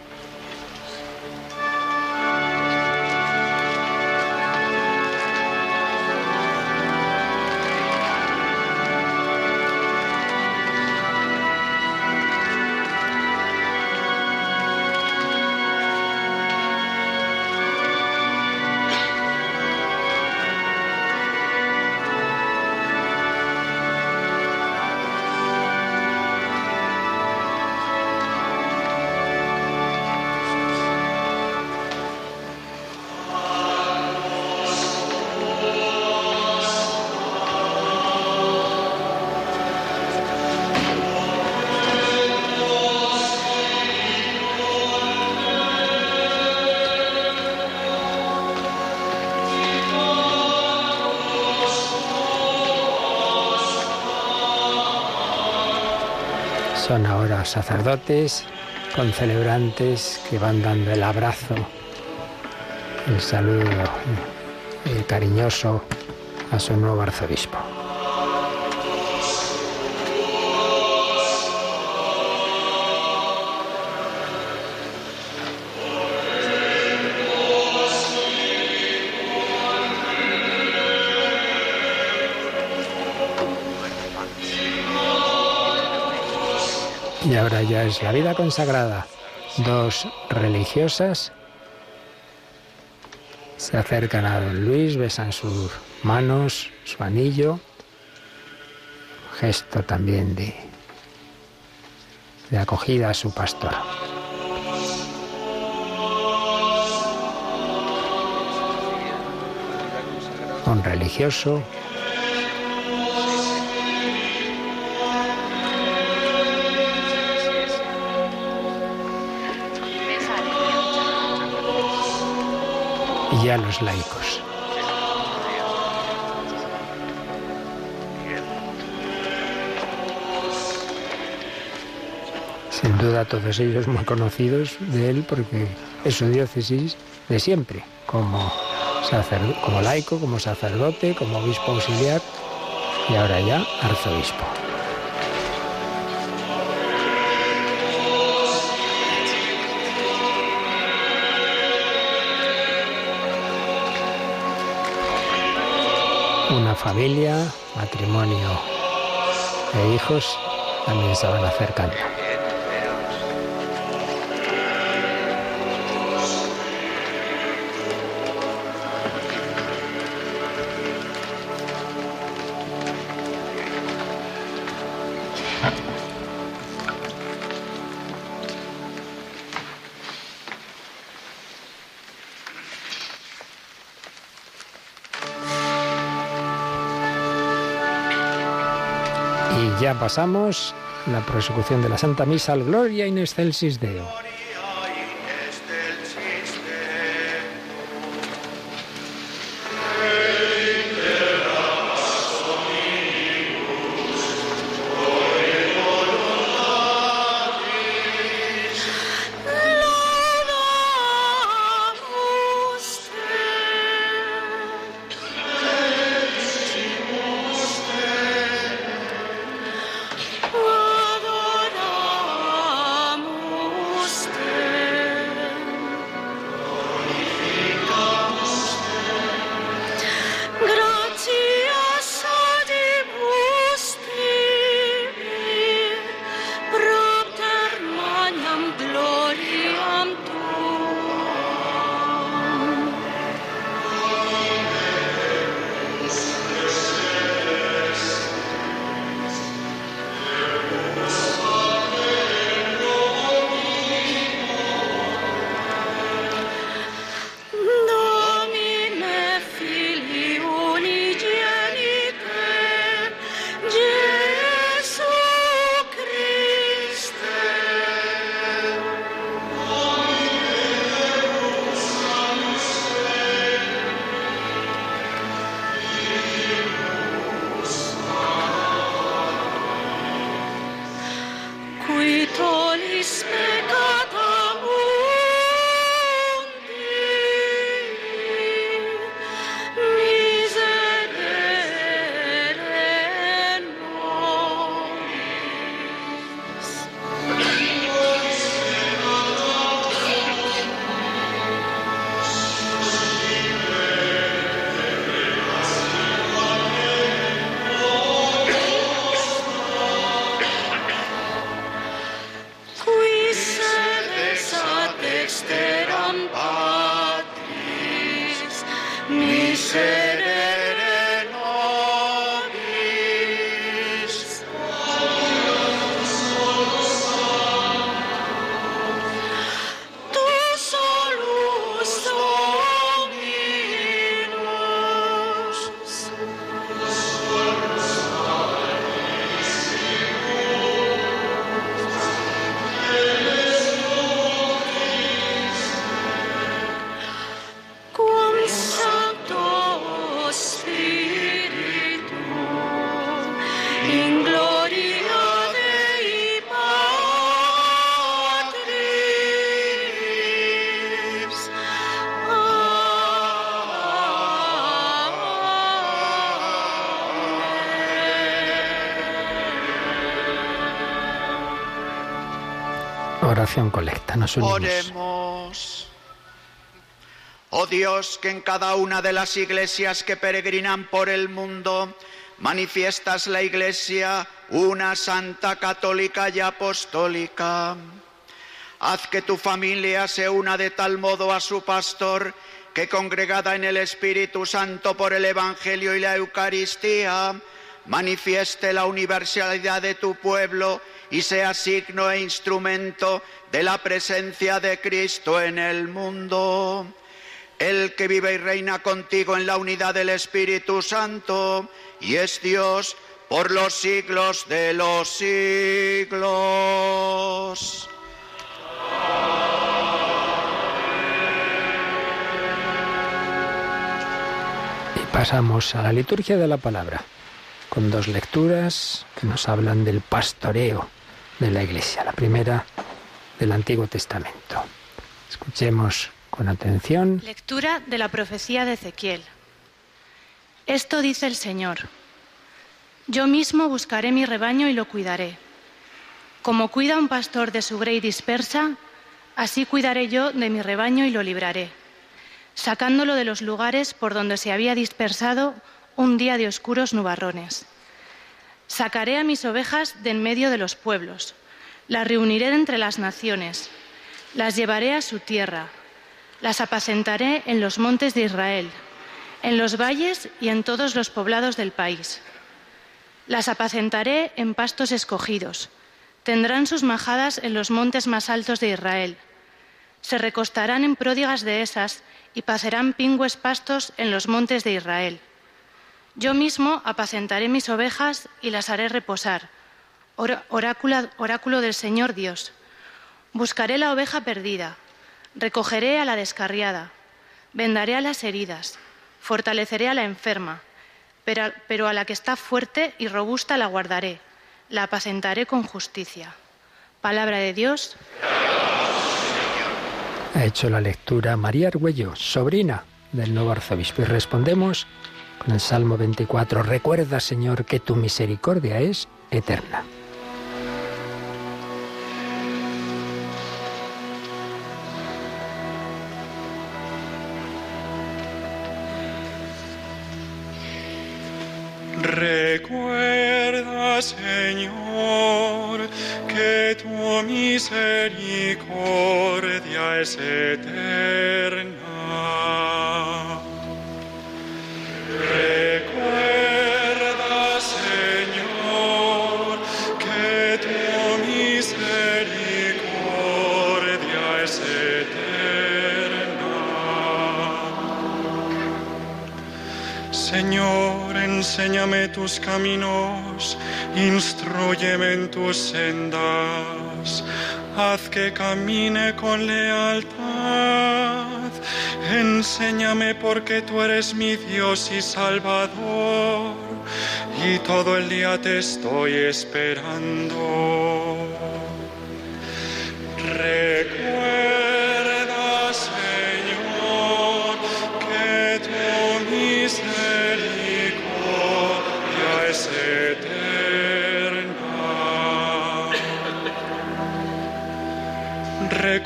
Sacerdotes con celebrantes que van dando el abrazo, el saludo eh, cariñoso a su nuevo arzobispo. Y ahora ya es la vida consagrada. Dos religiosas Se acercan a don Luis, besan sus manos, su anillo, gesto también de, de acogida a su pastor. Un religioso y a los laicos. Sin duda todos ellos muy conocidos de él porque es su diócesis de siempre, como, como laico, como sacerdote, como obispo auxiliar y ahora ya arzobispo. Una familia, matrimonio e hijos también se van acercando. Ya pasamos la prosecución de la Santa Misa al Gloria in excelsis Deo. Oración colecta, nos unimos. Oremos. Oh Dios, que en cada una de las iglesias que peregrinan por el mundo manifiestas la iglesia una santa católica y apostólica. Haz que tu familia se una de tal modo a su pastor que congregada en el Espíritu Santo por el Evangelio y la Eucaristía, manifieste la universalidad de tu pueblo y sea signo e instrumento de la presencia de Cristo en el mundo. El que vive y reina contigo en la unidad del Espíritu Santo y es Dios por los siglos de los siglos. Y pasamos a la liturgia de la palabra, con dos lecturas que nos hablan del pastoreo de la Iglesia. La primera del Antiguo Testamento. Escuchemos con atención. Lectura de la profecía de Ezequiel. Esto dice el Señor. Yo mismo buscaré mi rebaño y lo cuidaré. Como cuida un pastor de su grey dispersa, así cuidaré yo de mi rebaño y lo libraré, sacándolo de los lugares por donde se había dispersado un día de oscuros nubarrones. Sacaré a mis ovejas de en medio de los pueblos, las reuniré entre las naciones, las llevaré a su tierra, las apacentaré en los montes de Israel, en los valles y en todos los poblados del país. Las apacentaré en pastos escogidos, tendrán sus majadas en los montes más altos de Israel. Se recostarán en pródigas dehesas y pacerán pingües pastos en los montes de Israel. Yo mismo apacentaré mis ovejas y las haré reposar. Oráculo, del Señor Dios. Buscaré la oveja perdida, recogeré a la descarriada, vendaré a las heridas, fortaleceré a la enferma, pero, pero a la que está fuerte y robusta la guardaré, la apacentaré con justicia. Palabra de Dios. Ha hecho la lectura María Argüello, sobrina del nuevo arzobispo, y respondemos con el Salmo 24. Recuerda, Señor, que tu misericordia es eterna. Recuerda, Señor, que tu misericordia es eterna. Enséñame tus caminos, instruyeme en tus sendas, haz que camine con lealtad. Enséñame porque tú eres mi Dios y Salvador, y todo el día te estoy esperando. Recuerda,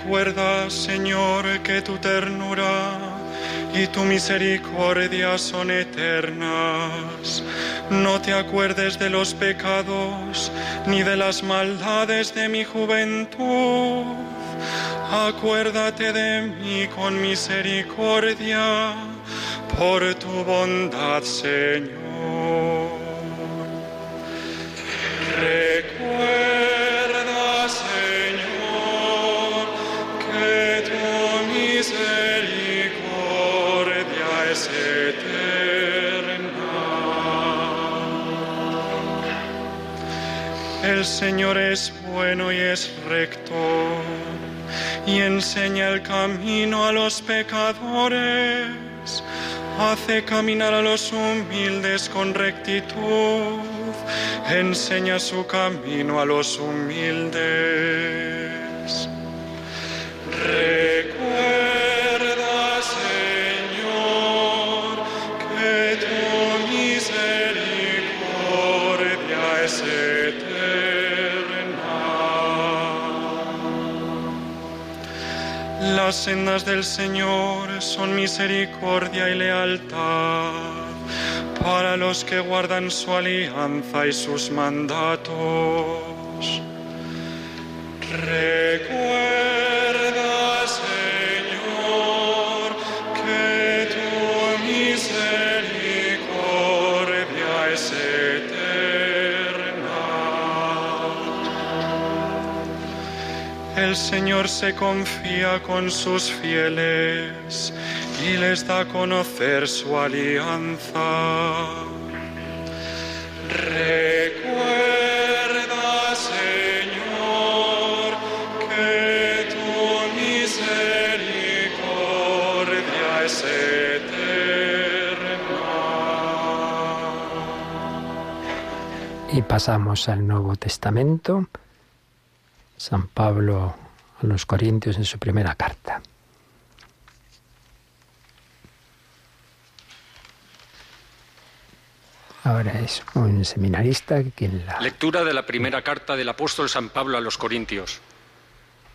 Recuerda, Señor, que tu ternura y tu misericordia son eternas. No te acuerdes de los pecados ni de las maldades de mi juventud. Acuérdate de mí con misericordia por tu bondad, Señor. Recuerda, Señor es bueno y es recto y enseña el camino a los pecadores. Hace caminar a los humildes con rectitud. Enseña su camino a los humildes. Las sendas del Señor son misericordia y lealtad para los que guardan su alianza y sus mandatos. Señor se confía con sus fieles y les da a conocer su alianza. Recuerda, Señor, que tu misericordia es eterna. Y pasamos al Nuevo Testamento. San Pablo a los Corintios en su primera carta. Ahora es un seminarista quien la... Lectura de la primera carta del apóstol San Pablo a los Corintios.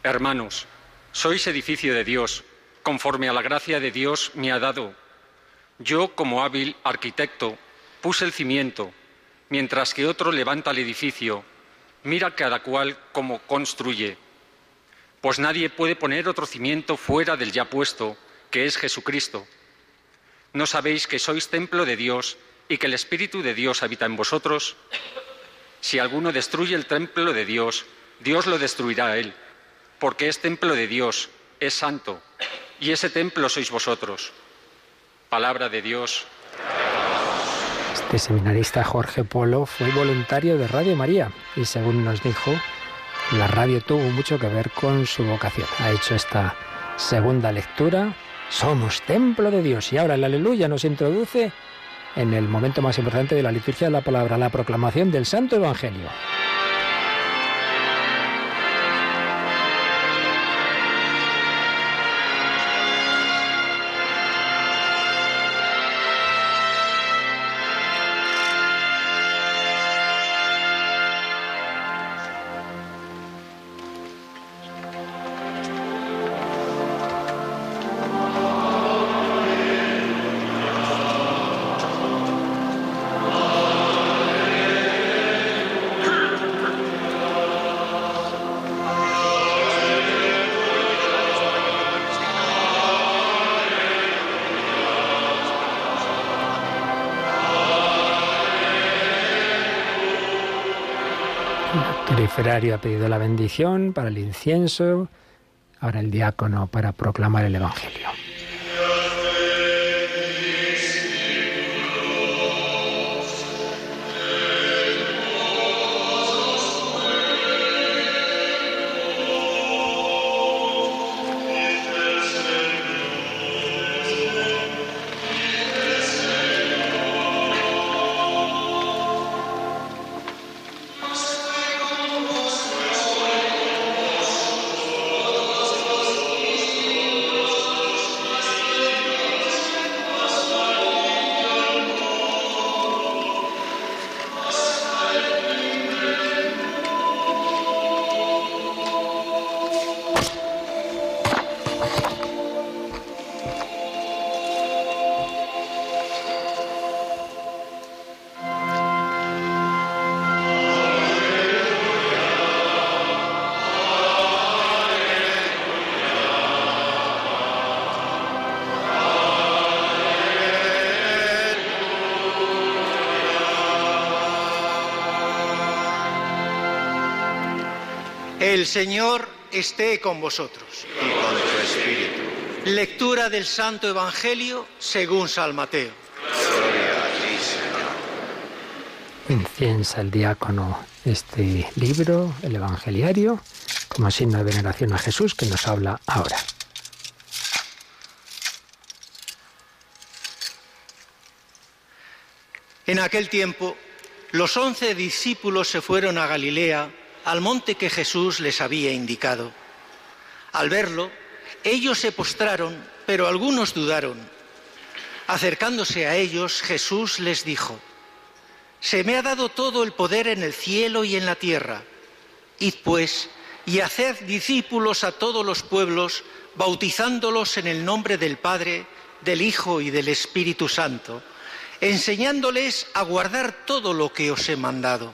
Hermanos, sois edificio de Dios, conforme a la gracia de Dios me ha dado. Yo, como hábil arquitecto, puse el cimiento, mientras que otro levanta el edificio. Mira cada cual como construye. Pues nadie puede poner otro cimiento fuera del ya puesto, que es Jesucristo. ¿No sabéis que sois templo de Dios y que el Espíritu de Dios habita en vosotros? Si alguno destruye el templo de Dios, Dios lo destruirá a él, porque es templo de Dios, es santo, y ese templo sois vosotros. Palabra de Dios. Este seminarista Jorge Polo fue voluntario de Radio María y según nos dijo, la radio tuvo mucho que ver con su vocación. Ha hecho esta segunda lectura. Somos templo de Dios y ahora el aleluya nos introduce en el momento más importante de la liturgia de la palabra, la proclamación del Santo Evangelio. El literario ha pedido la bendición para el incienso, ahora el diácono para proclamar el Evangelio. El Señor esté con vosotros. Y con tu espíritu. Lectura del Santo Evangelio según San Mateo. Gloria a ti, Señor. Inciensa el diácono este libro, el Evangeliario, como signo de veneración a Jesús que nos habla ahora. En aquel tiempo, los once discípulos se fueron a Galilea, al monte que Jesús les había indicado. Al verlo, ellos se postraron, pero algunos dudaron. Acercándose a ellos, Jesús les dijo, Se me ha dado todo el poder en el cielo y en la tierra. Id pues y haced discípulos a todos los pueblos, bautizándolos en el nombre del Padre, del Hijo y del Espíritu Santo, enseñándoles a guardar todo lo que os he mandado.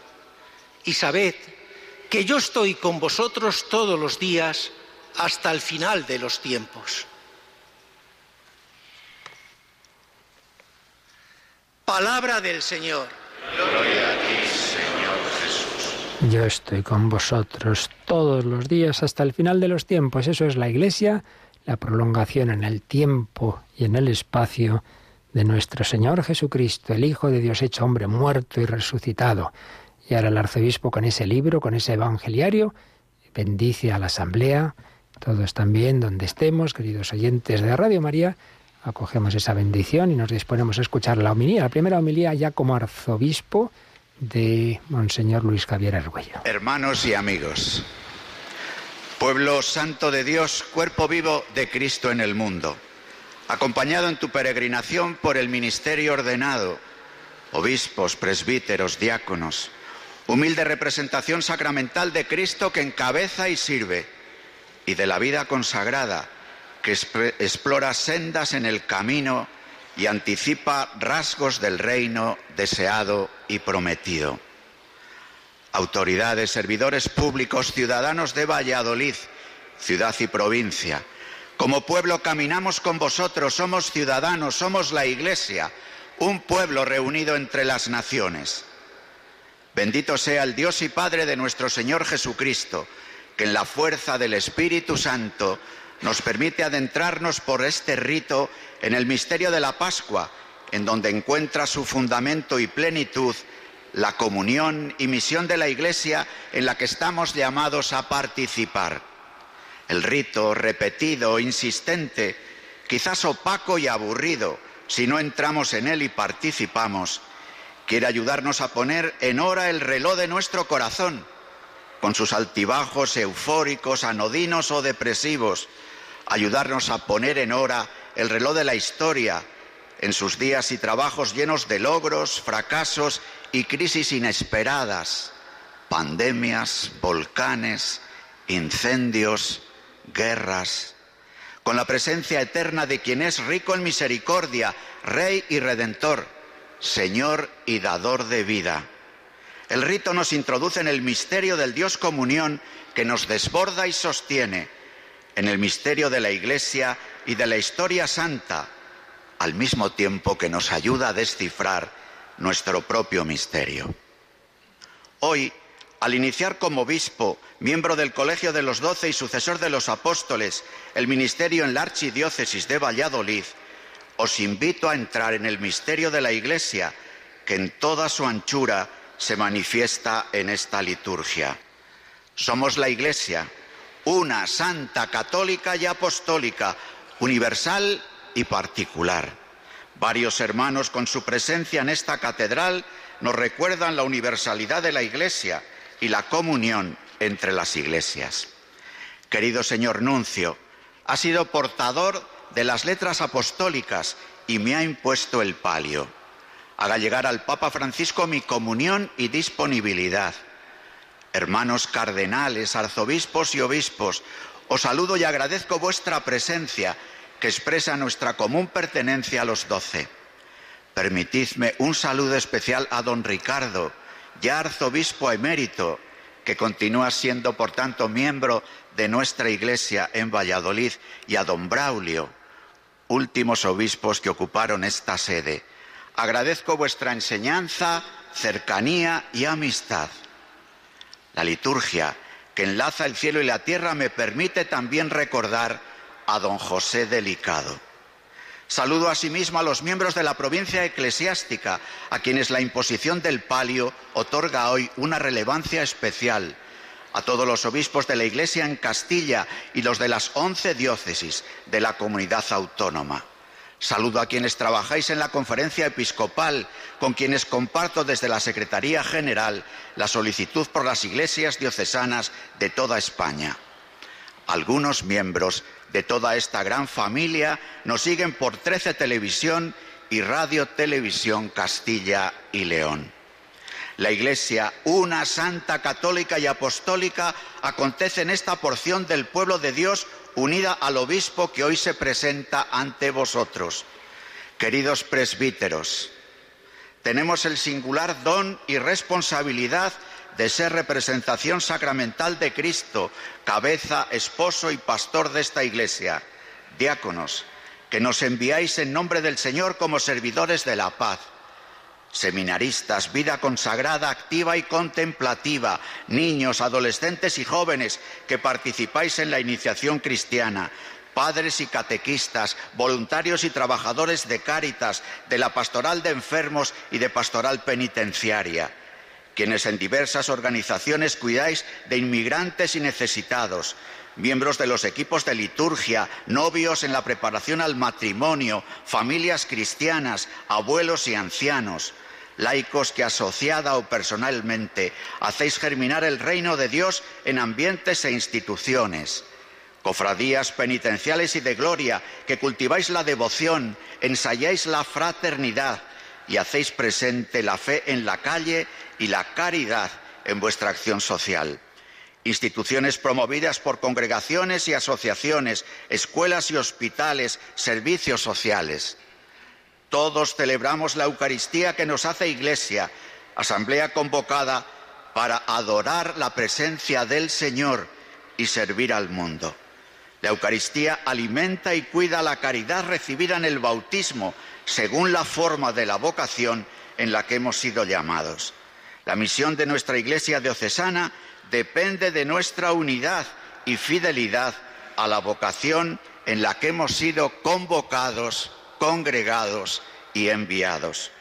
Y sabed que yo estoy con vosotros todos los días hasta el final de los tiempos. Palabra del Señor. Gloria a ti, Señor Jesús. Yo estoy con vosotros todos los días hasta el final de los tiempos. Eso es la Iglesia, la prolongación en el tiempo y en el espacio de nuestro Señor Jesucristo, el Hijo de Dios hecho hombre, muerto y resucitado. Y ahora el arzobispo con ese libro, con ese evangeliario, bendice a la asamblea, todos también donde estemos, queridos oyentes de Radio María, acogemos esa bendición y nos disponemos a escuchar la homilía, la primera homilía ya como arzobispo de Monseñor Luis Javier Argüello. Hermanos y amigos, pueblo santo de Dios, cuerpo vivo de Cristo en el mundo, acompañado en tu peregrinación por el ministerio ordenado, obispos, presbíteros, diáconos, humilde representación sacramental de Cristo que encabeza y sirve, y de la vida consagrada que explora sendas en el camino y anticipa rasgos del reino deseado y prometido. Autoridades, servidores públicos, ciudadanos de Valladolid, ciudad y provincia, como pueblo caminamos con vosotros, somos ciudadanos, somos la Iglesia, un pueblo reunido entre las naciones. Bendito sea el Dios y Padre de nuestro Señor Jesucristo, que en la fuerza del Espíritu Santo nos permite adentrarnos por este rito en el misterio de la Pascua, en donde encuentra su fundamento y plenitud la comunión y misión de la Iglesia en la que estamos llamados a participar. El rito repetido, insistente, quizás opaco y aburrido, si no entramos en él y participamos, quiere ayudarnos a poner en hora el reloj de nuestro corazón, con sus altibajos eufóricos, anodinos o depresivos, ayudarnos a poner en hora el reloj de la historia en sus días y trabajos llenos de logros, fracasos y crisis inesperadas, pandemias, volcanes, incendios, guerras, con la presencia eterna de quien es rico en misericordia, Rey y Redentor, Señor y Dador de vida. El rito nos introduce en el misterio del Dios comunión que nos desborda y sostiene, en el misterio de la Iglesia y de la historia santa, al mismo tiempo que nos ayuda a descifrar nuestro propio misterio. Hoy, al iniciar como obispo, miembro del Colegio de los Doce y sucesor de los apóstoles, el ministerio en la Archidiócesis de Valladolid, os invito a entrar en el misterio de la Iglesia, que en toda su anchura se manifiesta en esta liturgia. Somos la Iglesia, una santa, católica y apostólica, universal y particular. Varios hermanos con su presencia en esta catedral nos recuerdan la universalidad de la Iglesia y la comunión entre las iglesias. Querido señor Nuncio, ha sido portador de las letras apostólicas y me ha impuesto el palio. Haga llegar al Papa Francisco mi comunión y disponibilidad hermanos cardenales, arzobispos y obispos, os saludo y agradezco vuestra presencia que expresa nuestra común pertenencia a los doce. Permitidme un saludo especial a don Ricardo, ya arzobispo emérito, que continúa siendo, por tanto, miembro de nuestra iglesia en Valladolid, y a don Braulio, últimos obispos que ocuparon esta sede. Agradezco vuestra enseñanza, cercanía y amistad. La liturgia que enlaza el cielo y la tierra me permite también recordar a don José Delicado. Saludo asimismo a los miembros de la provincia eclesiástica, a quienes la imposición del palio otorga hoy una relevancia especial, a todos los obispos de la Iglesia en Castilla y los de las once diócesis de la comunidad autónoma. Saludo a quienes trabajáis en la conferencia episcopal, con quienes comparto desde la Secretaría General la solicitud por las iglesias diocesanas de toda España. Algunos miembros de toda esta gran familia nos siguen por 13 Televisión y Radio Televisión Castilla y León. La Iglesia, una santa católica y apostólica, acontece en esta porción del pueblo de Dios unida al obispo que hoy se presenta ante vosotros. Queridos presbíteros, tenemos el singular don y responsabilidad de ser representación sacramental de Cristo, cabeza, esposo y pastor de esta Iglesia. Diáconos, que nos enviáis en nombre del Señor como servidores de la paz. Seminaristas, vida consagrada, activa y contemplativa, niños, adolescentes y jóvenes que participáis en la iniciación cristiana, padres y catequistas, voluntarios y trabajadores de Cáritas, de la pastoral de enfermos y de pastoral penitenciaria, quienes en diversas organizaciones cuidáis de inmigrantes y necesitados, miembros de los equipos de liturgia, novios en la preparación al matrimonio, familias cristianas, abuelos y ancianos, laicos que asociada o personalmente hacéis germinar el reino de Dios en ambientes e instituciones, cofradías penitenciales y de gloria que cultiváis la devoción, ensayáis la fraternidad y hacéis presente la fe en la calle y la caridad en vuestra acción social instituciones promovidas por congregaciones y asociaciones, escuelas y hospitales, servicios sociales. Todos celebramos la Eucaristía que nos hace Iglesia, asamblea convocada para adorar la presencia del Señor y servir al mundo. La Eucaristía alimenta y cuida la caridad recibida en el bautismo, según la forma de la vocación en la que hemos sido llamados. La misión de nuestra Iglesia diocesana depende de nuestra unidad y fidelidad a la vocación en la que hemos sido convocados, congregados y enviados.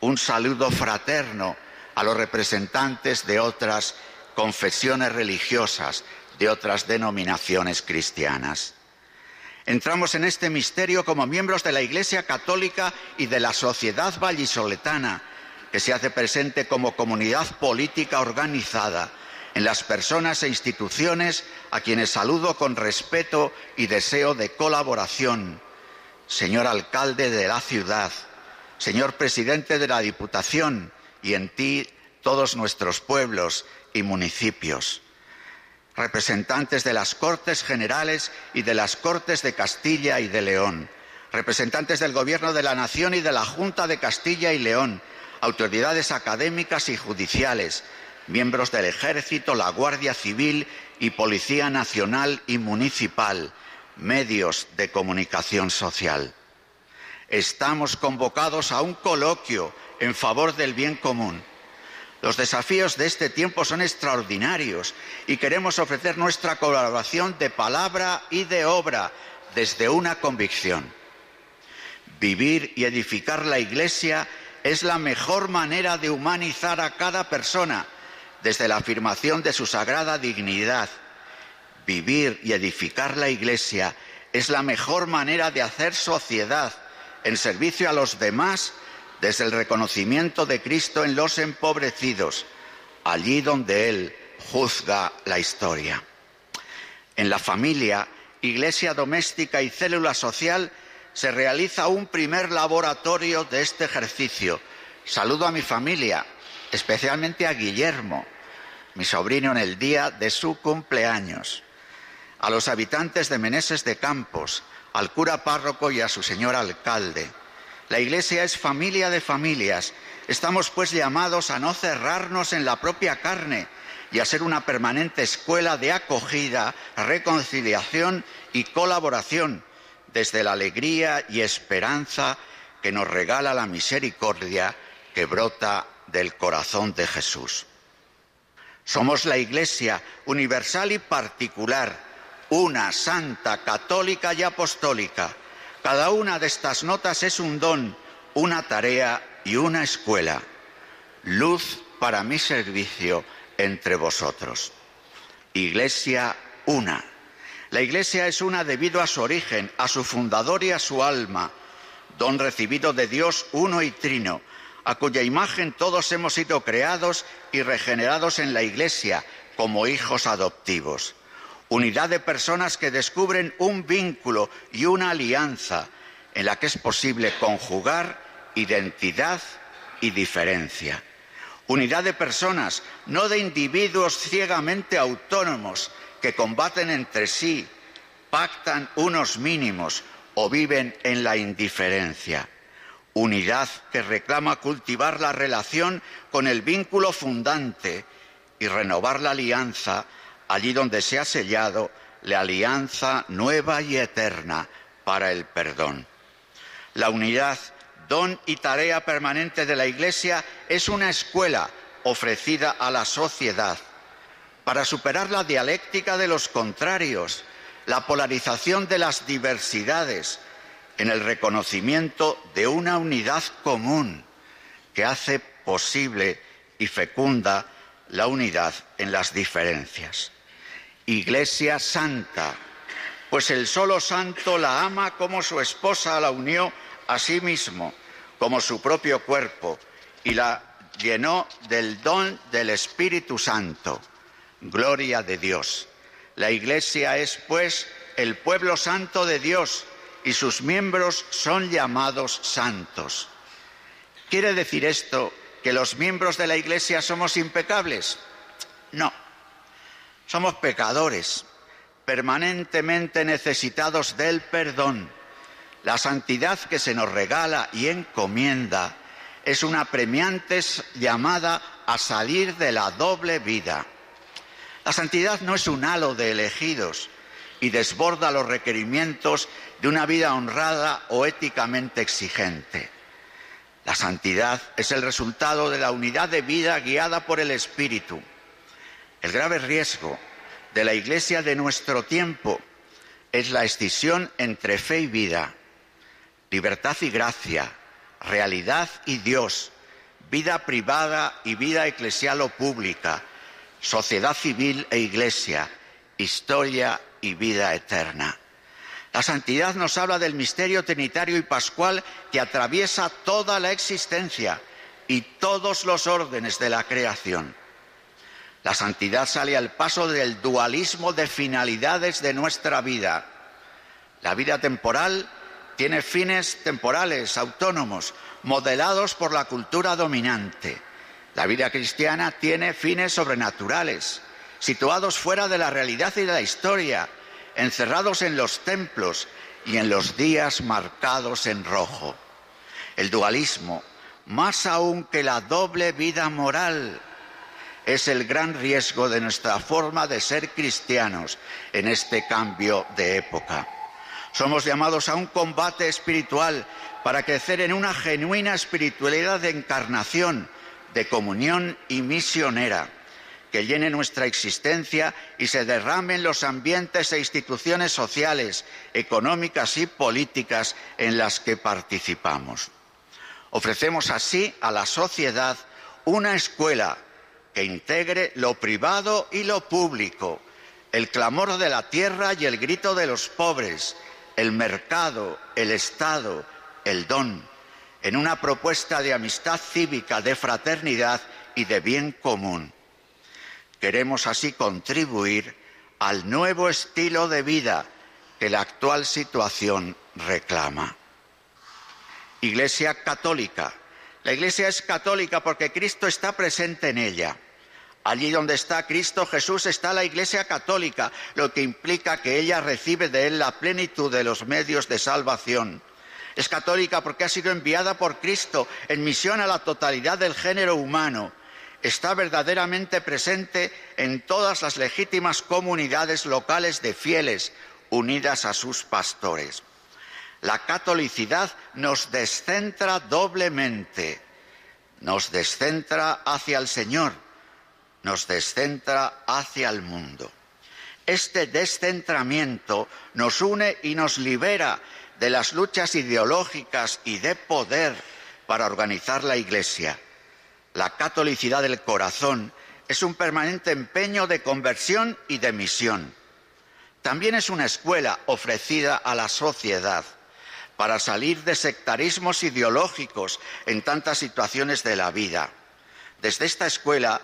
Un saludo fraterno a los representantes de otras confesiones religiosas, de otras denominaciones cristianas. Entramos en este misterio como miembros de la Iglesia Católica y de la sociedad vallisoletana, que se hace presente como comunidad política organizada en las personas e instituciones a quienes saludo con respeto y deseo de colaboración. Señor alcalde de la ciudad, señor presidente de la Diputación y en ti todos nuestros pueblos y municipios, representantes de las Cortes Generales y de las Cortes de Castilla y de León, representantes del Gobierno de la Nación y de la Junta de Castilla y León, autoridades académicas y judiciales, miembros del Ejército, la Guardia Civil y Policía Nacional y Municipal, medios de comunicación social. Estamos convocados a un coloquio en favor del bien común. Los desafíos de este tiempo son extraordinarios y queremos ofrecer nuestra colaboración de palabra y de obra desde una convicción. Vivir y edificar la Iglesia es la mejor manera de humanizar a cada persona desde la afirmación de su sagrada dignidad. Vivir y edificar la Iglesia es la mejor manera de hacer sociedad en servicio a los demás desde el reconocimiento de Cristo en los empobrecidos, allí donde Él juzga la historia. En la familia, iglesia doméstica y célula social se realiza un primer laboratorio de este ejercicio. Saludo a mi familia, especialmente a Guillermo, mi sobrino en el día de su cumpleaños, a los habitantes de Meneses de Campos, al cura párroco y a su señor alcalde. La Iglesia es familia de familias. Estamos pues llamados a no cerrarnos en la propia carne y a ser una permanente escuela de acogida, reconciliación y colaboración desde la alegría y esperanza que nos regala la misericordia que brota del corazón de Jesús. Somos la Iglesia universal y particular, una, santa, católica y apostólica. Cada una de estas notas es un don, una tarea y una escuela. Luz para mi servicio entre vosotros. Iglesia una. La Iglesia es una debido a su origen, a su fundador y a su alma, don recibido de Dios uno y trino a cuya imagen todos hemos sido creados y regenerados en la Iglesia como hijos adoptivos. Unidad de personas que descubren un vínculo y una alianza en la que es posible conjugar identidad y diferencia. Unidad de personas, no de individuos ciegamente autónomos que combaten entre sí, pactan unos mínimos o viven en la indiferencia unidad que reclama cultivar la relación con el vínculo fundante y renovar la alianza allí donde se ha sellado la alianza nueva y eterna para el perdón. La unidad don y tarea permanente de la Iglesia es una escuela ofrecida a la sociedad para superar la dialéctica de los contrarios, la polarización de las diversidades, en el reconocimiento de una unidad común que hace posible y fecunda la unidad en las diferencias. Iglesia Santa, pues el solo santo la ama como su esposa la unió a sí mismo, como su propio cuerpo, y la llenó del don del Espíritu Santo. Gloria de Dios. La Iglesia es, pues, el pueblo santo de Dios y sus miembros son llamados santos. ¿Quiere decir esto que los miembros de la Iglesia somos impecables? No, somos pecadores, permanentemente necesitados del perdón. La santidad que se nos regala y encomienda es una premiante llamada a salir de la doble vida. La santidad no es un halo de elegidos y desborda los requerimientos de una vida honrada o éticamente exigente. La santidad es el resultado de la unidad de vida guiada por el Espíritu. El grave riesgo de la Iglesia de nuestro tiempo es la escisión entre fe y vida, libertad y gracia, realidad y Dios, vida privada y vida eclesial o pública, sociedad civil e iglesia, historia y vida eterna. La santidad nos habla del misterio trinitario y pascual que atraviesa toda la existencia y todos los órdenes de la creación. La santidad sale al paso del dualismo de finalidades de nuestra vida. La vida temporal tiene fines temporales, autónomos, modelados por la cultura dominante. La vida cristiana tiene fines sobrenaturales, situados fuera de la realidad y de la historia, encerrados en los templos y en los días marcados en rojo. El dualismo, más aún que la doble vida moral, es el gran riesgo de nuestra forma de ser cristianos en este cambio de época. Somos llamados a un combate espiritual para crecer en una genuina espiritualidad de encarnación, de comunión y misionera, que llene nuestra existencia y se derrame en los ambientes e instituciones sociales, económicas y políticas en las que participamos. Ofrecemos así a la sociedad una escuela que integre lo privado y lo público, el clamor de la tierra y el grito de los pobres, el mercado, el Estado, el don, en una propuesta de amistad cívica, de fraternidad y de bien común. Queremos así contribuir al nuevo estilo de vida que la actual situación reclama. Iglesia católica. La Iglesia es católica porque Cristo está presente en ella. Allí donde está Cristo Jesús está la Iglesia Católica, lo que implica que ella recibe de Él la plenitud de los medios de salvación. Es católica porque ha sido enviada por Cristo en misión a la totalidad del género humano. Está verdaderamente presente en todas las legítimas comunidades locales de fieles unidas a sus pastores. La catolicidad nos descentra doblemente, nos descentra hacia el Señor nos descentra hacia el mundo. Este descentramiento nos une y nos libera de las luchas ideológicas y de poder para organizar la Iglesia. La catolicidad del corazón es un permanente empeño de conversión y de misión. También es una escuela ofrecida a la sociedad para salir de sectarismos ideológicos en tantas situaciones de la vida. Desde esta escuela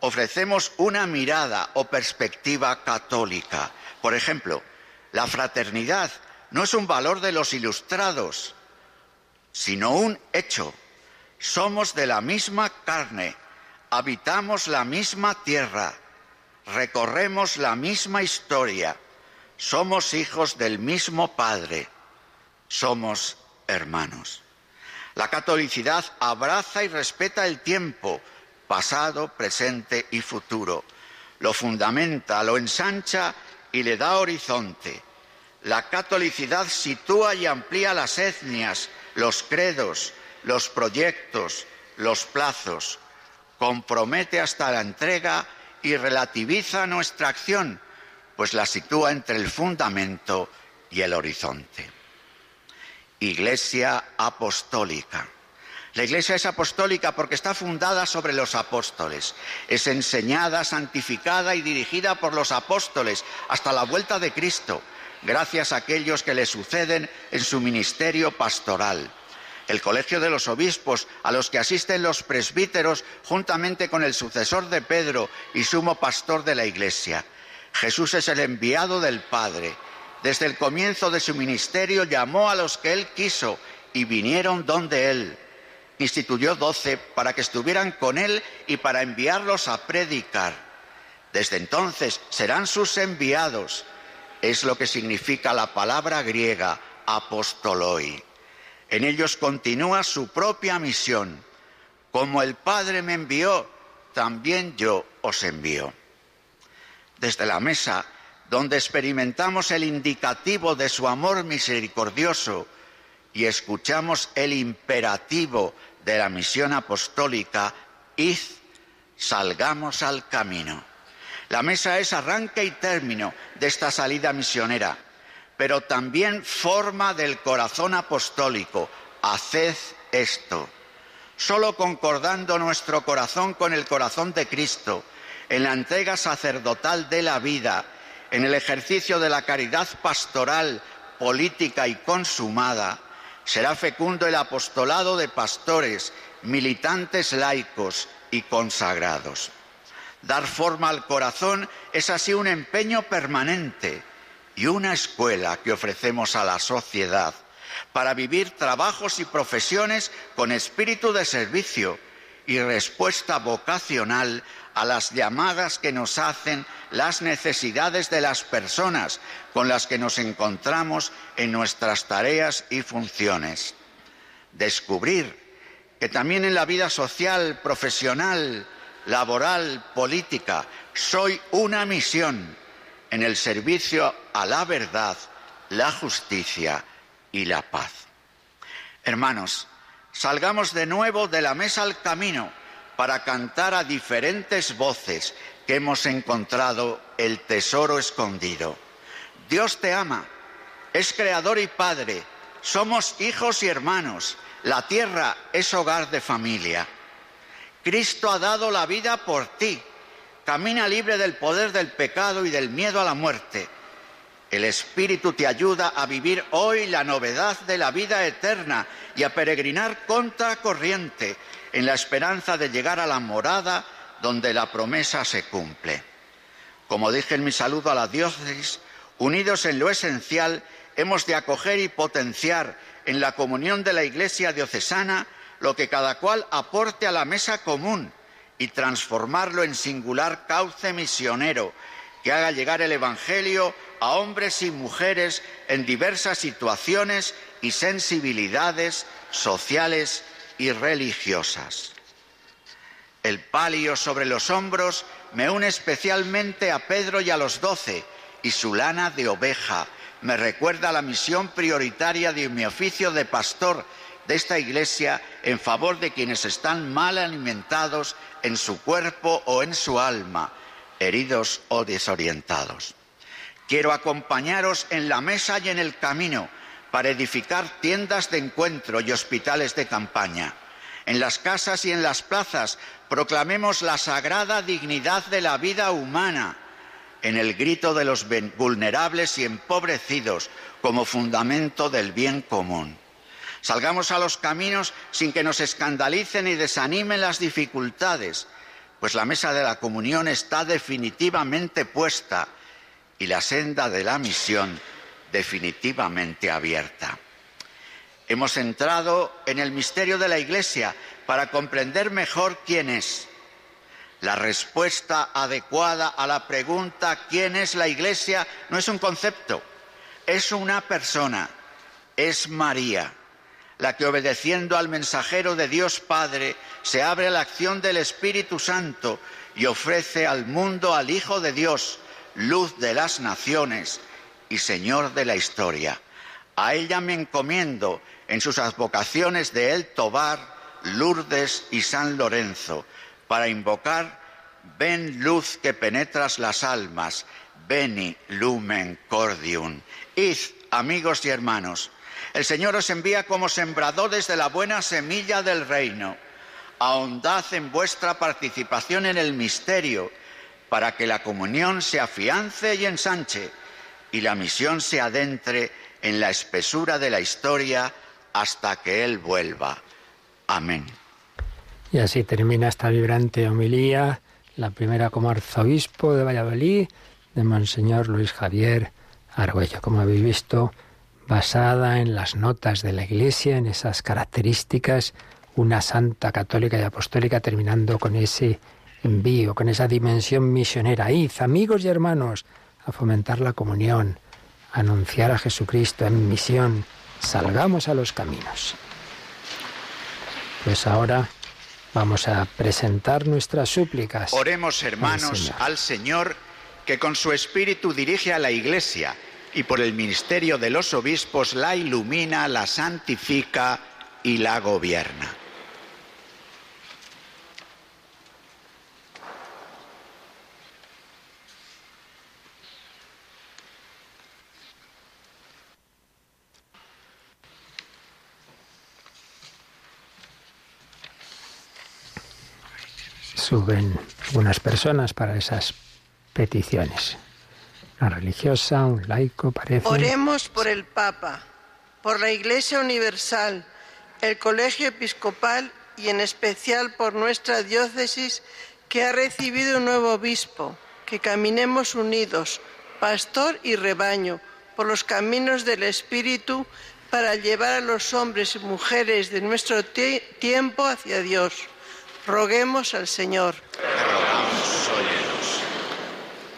ofrecemos una mirada o perspectiva católica. Por ejemplo, la fraternidad no es un valor de los ilustrados, sino un hecho. Somos de la misma carne, habitamos la misma tierra, recorremos la misma historia, somos hijos del mismo Padre, somos hermanos. La catolicidad abraza y respeta el tiempo, pasado, presente y futuro. Lo fundamenta, lo ensancha y le da horizonte. La catolicidad sitúa y amplía las etnias, los credos, los proyectos, los plazos, compromete hasta la entrega y relativiza nuestra acción, pues la sitúa entre el fundamento y el horizonte. Iglesia apostólica. La Iglesia es apostólica porque está fundada sobre los apóstoles. Es enseñada, santificada y dirigida por los apóstoles hasta la vuelta de Cristo, gracias a aquellos que le suceden en su ministerio pastoral. El colegio de los obispos, a los que asisten los presbíteros juntamente con el sucesor de Pedro y sumo pastor de la Iglesia. Jesús es el enviado del Padre. Desde el comienzo de su ministerio llamó a los que él quiso y vinieron donde él. Instituyó doce para que estuvieran con él y para enviarlos a predicar. Desde entonces serán sus enviados. Es lo que significa la palabra griega apostoloi. En ellos continúa su propia misión. Como el Padre me envió, también yo os envío. Desde la mesa, donde experimentamos el indicativo de su amor misericordioso y escuchamos el imperativo de la misión apostólica, id, salgamos al camino. La mesa es arranque y término de esta salida misionera, pero también forma del corazón apostólico. Haced esto. Solo concordando nuestro corazón con el corazón de Cristo, en la entrega sacerdotal de la vida, en el ejercicio de la caridad pastoral, política y consumada, será fecundo el apostolado de pastores, militantes laicos y consagrados. Dar forma al corazón es así un empeño permanente y una escuela que ofrecemos a la sociedad para vivir trabajos y profesiones con espíritu de servicio y respuesta vocacional a las llamadas que nos hacen las necesidades de las personas con las que nos encontramos en nuestras tareas y funciones. Descubrir que también en la vida social, profesional, laboral, política, soy una misión en el servicio a la verdad, la justicia y la paz. Hermanos, salgamos de nuevo de la mesa al camino para cantar a diferentes voces que hemos encontrado el tesoro escondido. Dios te ama, es creador y padre, somos hijos y hermanos, la tierra es hogar de familia. Cristo ha dado la vida por ti, camina libre del poder del pecado y del miedo a la muerte. El Espíritu te ayuda a vivir hoy la novedad de la vida eterna y a peregrinar contra corriente en la esperanza de llegar a la morada donde la promesa se cumple. Como dije en mi saludo a la diócesis, unidos en lo esencial, hemos de acoger y potenciar en la comunión de la Iglesia diocesana lo que cada cual aporte a la mesa común y transformarlo en singular cauce misionero que haga llegar el Evangelio a hombres y mujeres en diversas situaciones y sensibilidades sociales y religiosas. El palio sobre los hombros me une especialmente a Pedro y a los doce, y su lana de oveja me recuerda la misión prioritaria de mi oficio de pastor de esta iglesia en favor de quienes están mal alimentados en su cuerpo o en su alma, heridos o desorientados. Quiero acompañaros en la mesa y en el camino para edificar tiendas de encuentro y hospitales de campaña. En las casas y en las plazas proclamemos la sagrada dignidad de la vida humana, en el grito de los vulnerables y empobrecidos como fundamento del bien común. Salgamos a los caminos sin que nos escandalicen y desanimen las dificultades, pues la mesa de la comunión está definitivamente puesta y la senda de la misión definitivamente abierta. Hemos entrado en el misterio de la Iglesia para comprender mejor quién es. La respuesta adecuada a la pregunta ¿quién es la Iglesia? no es un concepto, es una persona, es María, la que obedeciendo al mensajero de Dios Padre se abre a la acción del Espíritu Santo y ofrece al mundo al Hijo de Dios, luz de las naciones y Señor de la historia. A ella me encomiendo en sus advocaciones de El Tobar, Lourdes y San Lorenzo, para invocar Ven luz que penetras las almas, Veni lumen cordium. Id, amigos y hermanos, el Señor os envía como sembradores de la buena semilla del reino. Ahondad en vuestra participación en el misterio, para que la comunión se afiance y ensanche, y la misión se adentre en la espesura de la historia hasta que Él vuelva. Amén. Y así termina esta vibrante homilía, la primera como arzobispo de Valladolid, de Monseñor Luis Javier Argüello, como habéis visto, basada en las notas de la Iglesia, en esas características, una santa católica y apostólica, terminando con ese envío, con esa dimensión misionera. Id, amigos y hermanos, a fomentar la comunión, a anunciar a Jesucristo en misión. Salgamos a los caminos. Pues ahora vamos a presentar nuestras súplicas. Oremos, hermanos, al Señor, que con su espíritu dirige a la Iglesia y por el ministerio de los obispos la ilumina, la santifica y la gobierna. Suben algunas personas para esas peticiones. Una religiosa, un laico, parece. Oremos por el Papa, por la Iglesia Universal, el Colegio Episcopal y en especial por nuestra diócesis que ha recibido un nuevo obispo, que caminemos unidos, pastor y rebaño, por los caminos del Espíritu para llevar a los hombres y mujeres de nuestro tiempo hacia Dios Roguemos al Señor.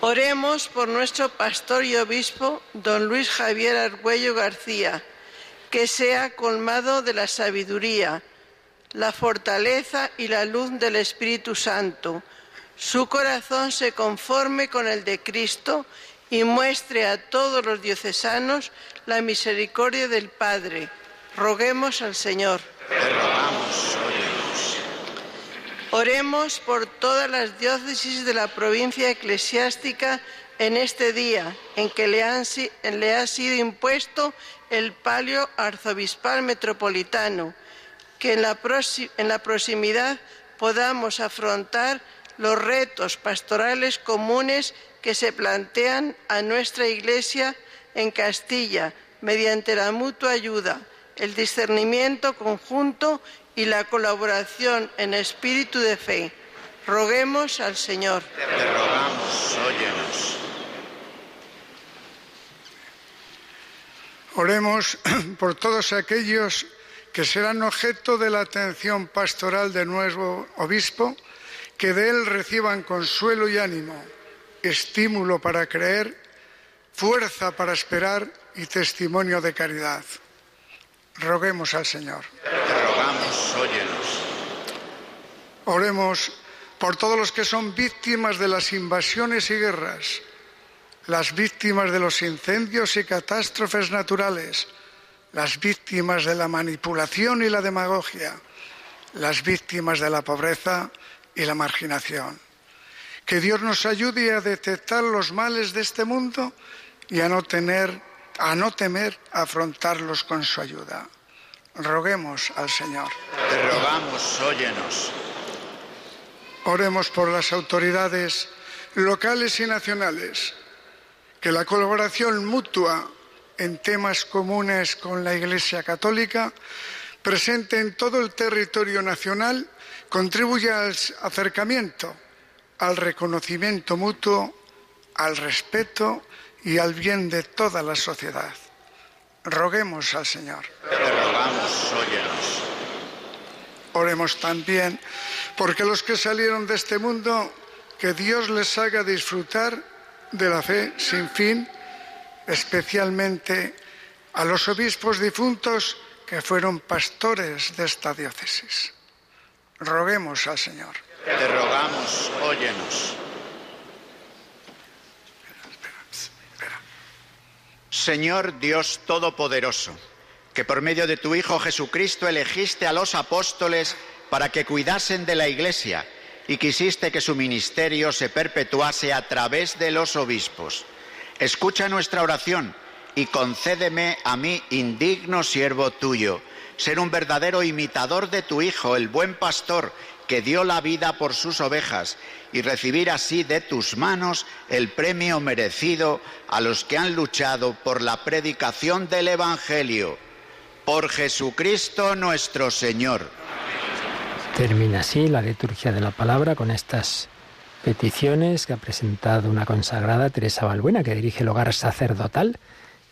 Oremos por nuestro pastor y obispo, don Luis Javier Argüello García, que sea colmado de la sabiduría, la fortaleza y la luz del Espíritu Santo. Su corazón se conforme con el de Cristo y muestre a todos los diocesanos la misericordia del Padre. Roguemos al Señor. Oremos por todas las diócesis de la provincia eclesiástica en este día en que le, ha sido impuesto el palio arzobispal metropolitano, que en la, en la proximidad podamos afrontar los retos pastorales comunes que se plantean a nuestra Iglesia en Castilla mediante la mutua ayuda, el discernimiento conjunto y la colaboración en espíritu de fe. Roguemos al Señor. Te rogamos, óyenos. Oremos por todos aquellos que serán objeto de la atención pastoral de nuevo obispo, que de él reciban consuelo y ánimo, estímulo para creer, fuerza para esperar y testimonio de caridad. Roguemos al Señor. Te rogamos, óyenos. Oremos por todos los que son víctimas de las invasiones y guerras, las víctimas de los incendios y catástrofes naturales, las víctimas de la manipulación y la demagogia, las víctimas de la pobreza y la marginación. Que Dios nos ayude a detectar los males de este mundo y a no tener a no temer afrontarlos con su ayuda. Roguemos al Señor. Te rogamos, óyenos. Oremos por las autoridades locales y nacionales, que la colaboración mutua en temas comunes con la Iglesia Católica presente en todo el territorio nacional contribuya al acercamiento, al reconocimiento mutuo, al respeto y al bien de toda la sociedad. Roguemos al Señor. Te rogamos, óyenos. Oremos también porque los que salieron de este mundo, que Dios les haga disfrutar de la fe sin fin, especialmente a los obispos difuntos que fueron pastores de esta diócesis. Roguemos al Señor. Te rogamos, óyenos. Señor Dios Todopoderoso, que por medio de tu Hijo Jesucristo elegiste a los apóstoles para que cuidasen de la Iglesia y quisiste que su ministerio se perpetuase a través de los obispos. Escucha nuestra oración y concédeme a mí, indigno siervo tuyo, ser un verdadero imitador de tu Hijo, el buen pastor, que dio la vida por sus ovejas, y recibir así de tus manos el premio merecido a los que han luchado por la predicación del Evangelio. Por Jesucristo nuestro Señor. Termina así la liturgia de la palabra con estas peticiones que ha presentado una consagrada Teresa Balbuena, que dirige el hogar sacerdotal,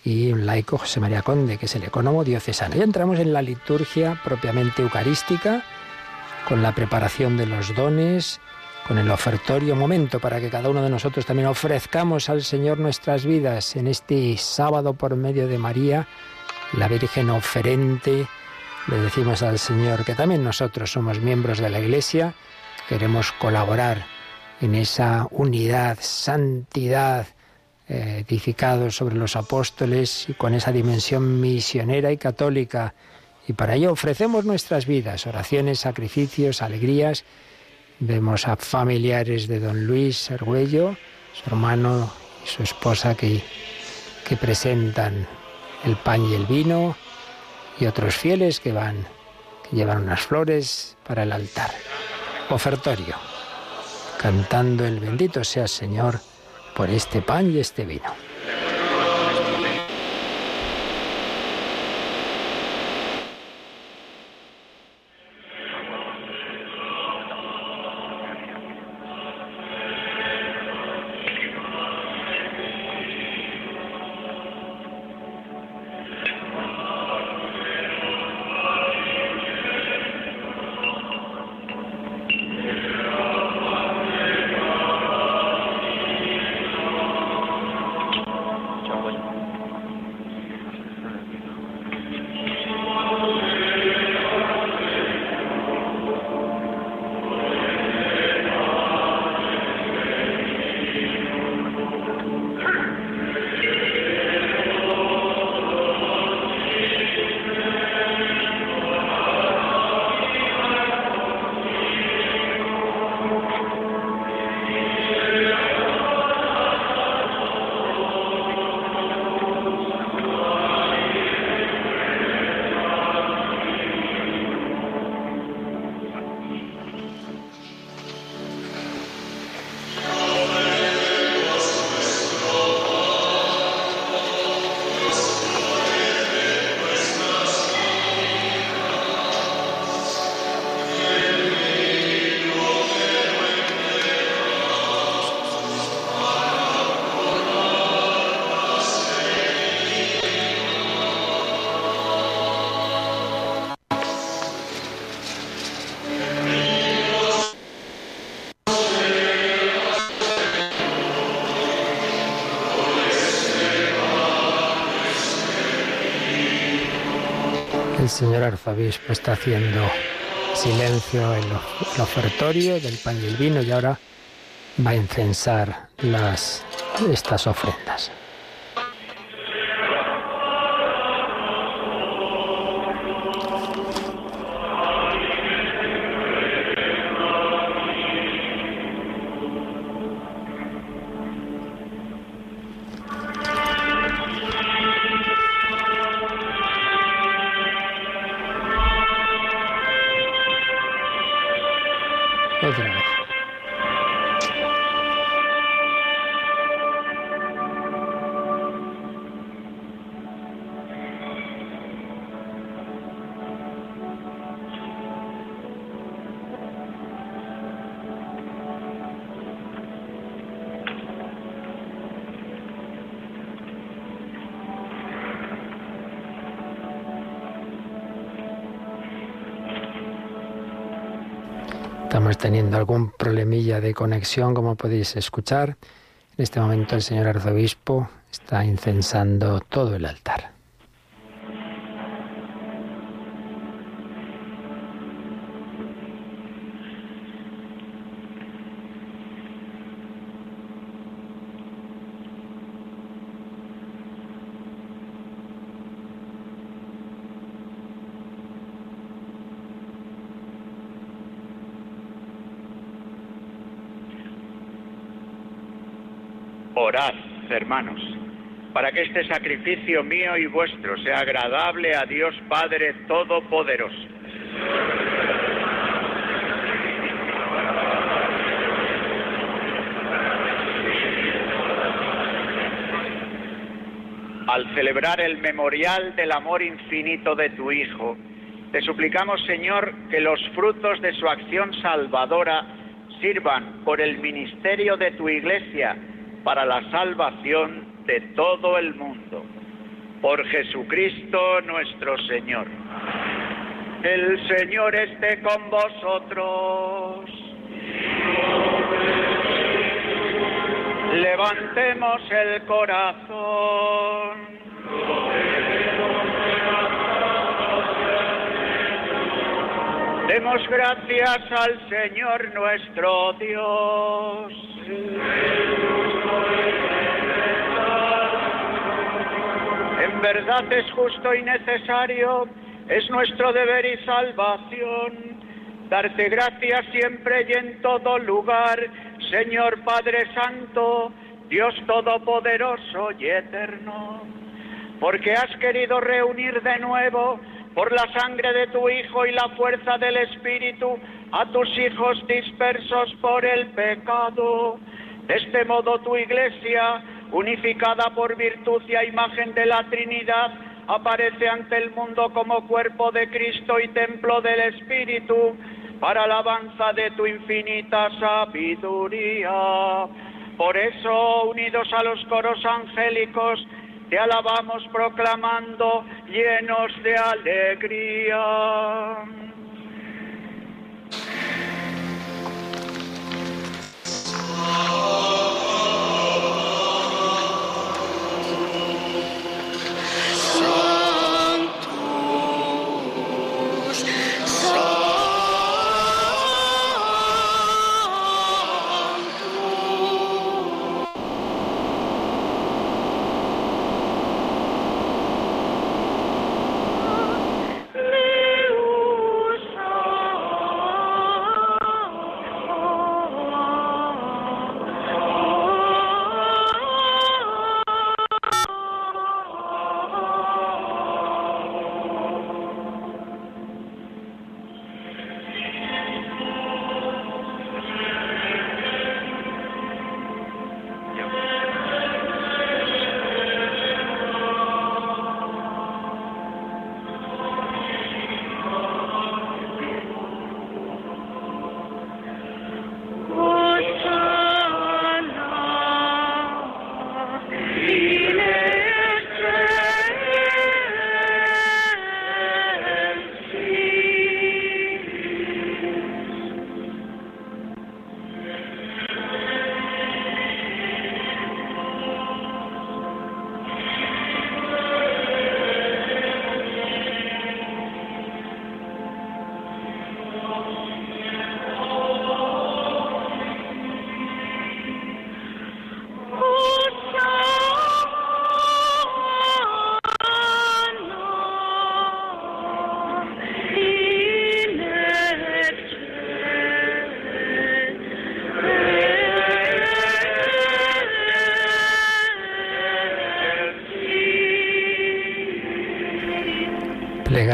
y un laico José María Conde, que es el economo diocesano. Y entramos en la liturgia propiamente eucarística, con la preparación de los dones, con el ofertorio, momento para que cada uno de nosotros también ofrezcamos al Señor nuestras vidas en este sábado por medio de María, la Virgen oferente le decimos al Señor que también nosotros somos miembros de la Iglesia, queremos colaborar en esa unidad, santidad, eh, edificado sobre los apóstoles y con esa dimensión misionera y católica. Y para ello ofrecemos nuestras vidas, oraciones, sacrificios, alegrías. Vemos a familiares de don Luis Argüello, su hermano y su esposa que, que presentan el pan y el vino, y otros fieles que van, que llevan unas flores para el altar. Ofertorio, cantando el bendito sea Señor por este pan y este vino. Señor arzobispo está haciendo silencio en el ofertorio del pan y el vino y ahora va a incensar las, estas ofrendas. Estamos teniendo algún problemilla de conexión, como podéis escuchar. En este momento el señor arzobispo está incensando todo el altar. Para que este sacrificio mío y vuestro sea agradable a Dios Padre Todopoderoso. Al celebrar el memorial del amor infinito de tu Hijo, te suplicamos, Señor, que los frutos de su acción salvadora sirvan por el ministerio de tu Iglesia para la salvación de todo el mundo. Por Jesucristo nuestro Señor. El Señor esté con vosotros. Levantemos el corazón. Demos gracias al Señor nuestro Dios. Verdad es justo y necesario, es nuestro deber y salvación, darte gracias siempre y en todo lugar, Señor Padre Santo, Dios Todopoderoso y Eterno, porque has querido reunir de nuevo por la sangre de tu Hijo y la fuerza del Espíritu a tus hijos dispersos por el pecado. De este modo tu iglesia, unificada por virtud y a imagen de la Trinidad, aparece ante el mundo como cuerpo de Cristo y templo del Espíritu, para alabanza de tu infinita sabiduría. Por eso, unidos a los coros angélicos, te alabamos proclamando llenos de alegría.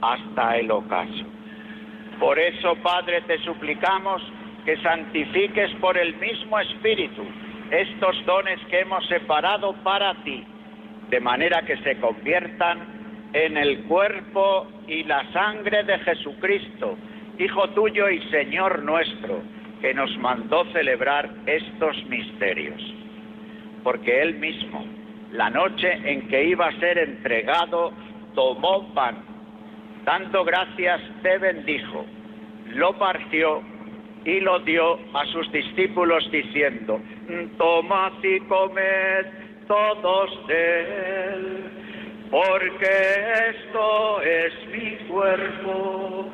hasta el ocaso. Por eso, Padre, te suplicamos que santifiques por el mismo Espíritu estos dones que hemos separado para ti, de manera que se conviertan en el cuerpo y la sangre de Jesucristo, Hijo tuyo y Señor nuestro, que nos mandó celebrar estos misterios. Porque Él mismo, la noche en que iba a ser entregado, tomó pan Dando gracias, te bendijo, lo partió y lo dio a sus discípulos diciendo, tomad y comed todos de él, porque esto es mi cuerpo,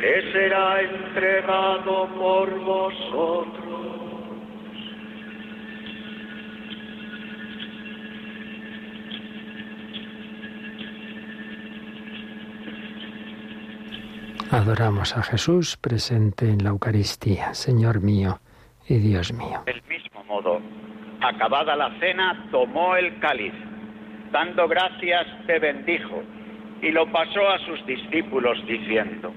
que será entregado por vosotros. Adoramos a Jesús presente en la Eucaristía, Señor mío y Dios mío. Del mismo modo, acabada la cena, tomó el cáliz, dando gracias, te bendijo, y lo pasó a sus discípulos diciendo,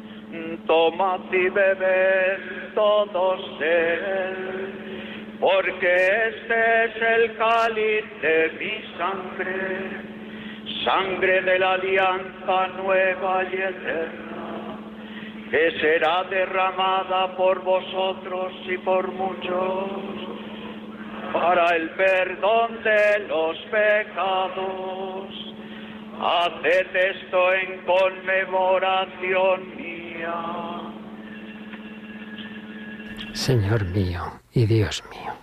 tomad y bebed todos él, porque este es el cáliz de mi sangre, sangre de la alianza nueva y eterna que será derramada por vosotros y por muchos para el perdón de los pecados. Haced esto en conmemoración mía. Señor mío y Dios mío.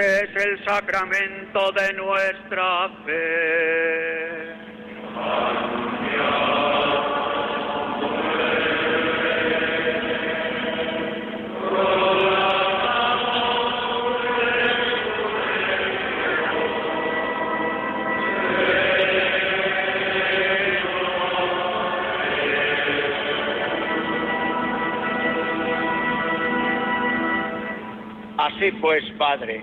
Es el sacramento de nuestra fe. Así pues, Padre,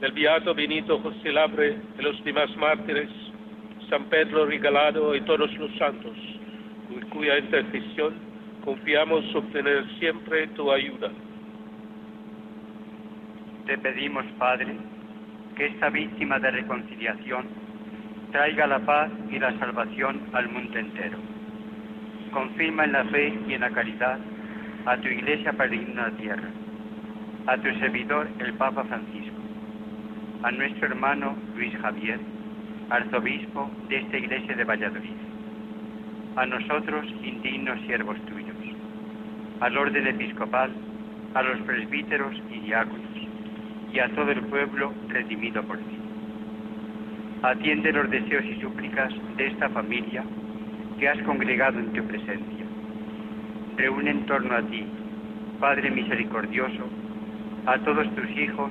del Beato Benito José Labre, de los demás mártires, San Pedro Regalado y todos los santos, cuya intercesión confiamos obtener siempre tu ayuda. Te pedimos, Padre, que esta víctima de reconciliación traiga la paz y la salvación al mundo entero. Confirma en la fe y en la caridad a tu iglesia peregrina tierra, a tu servidor el Papa Francisco a nuestro hermano Luis Javier, arzobispo de esta iglesia de Valladolid, a nosotros, indignos siervos tuyos, al orden episcopal, a los presbíteros y diáconos, y a todo el pueblo redimido por ti. Atiende los deseos y súplicas de esta familia que has congregado en tu presencia. Reúne en torno a ti, Padre misericordioso, a todos tus hijos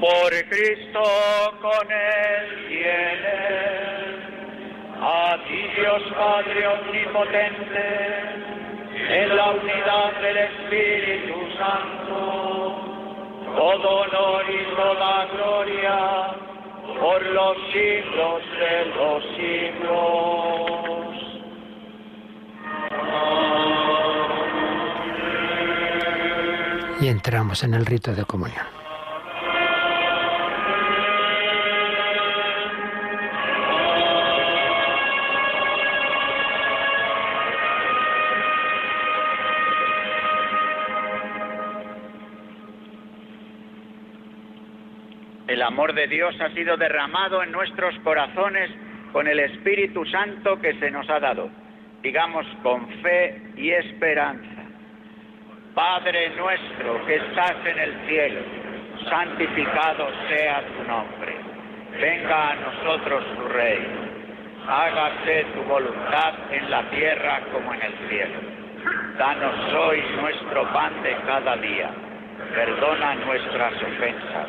Por Cristo con él viene. A ti Dios Padre Omnipotente, en la unidad del Espíritu Santo, todo honor y toda gloria por los siglos de los siglos. Y entramos en el rito de comunión. Amor de Dios ha sido derramado en nuestros corazones con el Espíritu Santo que se nos ha dado. Digamos con fe y esperanza. Padre nuestro que estás en el cielo, santificado sea tu nombre. Venga a nosotros tu reino. Hágase tu voluntad en la tierra como en el cielo. Danos hoy nuestro pan de cada día. Perdona nuestras ofensas,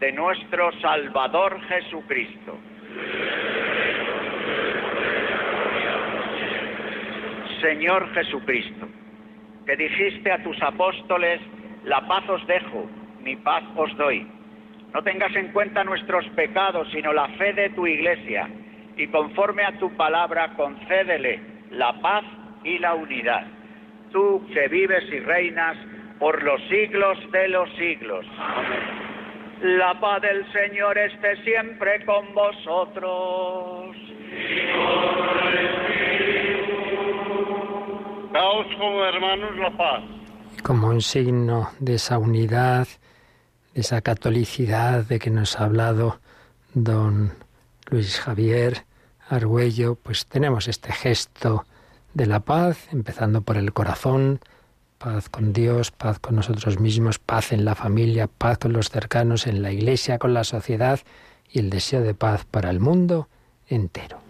de nuestro Salvador Jesucristo. Señor Jesucristo, que dijiste a tus apóstoles, la paz os dejo, mi paz os doy. No tengas en cuenta nuestros pecados, sino la fe de tu iglesia, y conforme a tu palabra concédele la paz y la unidad. Tú que vives y reinas por los siglos de los siglos. La paz del Señor esté siempre con vosotros. Daos como hermanos la paz. Como un signo de esa unidad, de esa catolicidad de que nos ha hablado don Luis Javier Argüello, pues tenemos este gesto de la paz, empezando por el corazón, paz con Dios, paz con nosotros mismos, paz en la familia, paz con los cercanos, en la iglesia, con la sociedad y el deseo de paz para el mundo entero.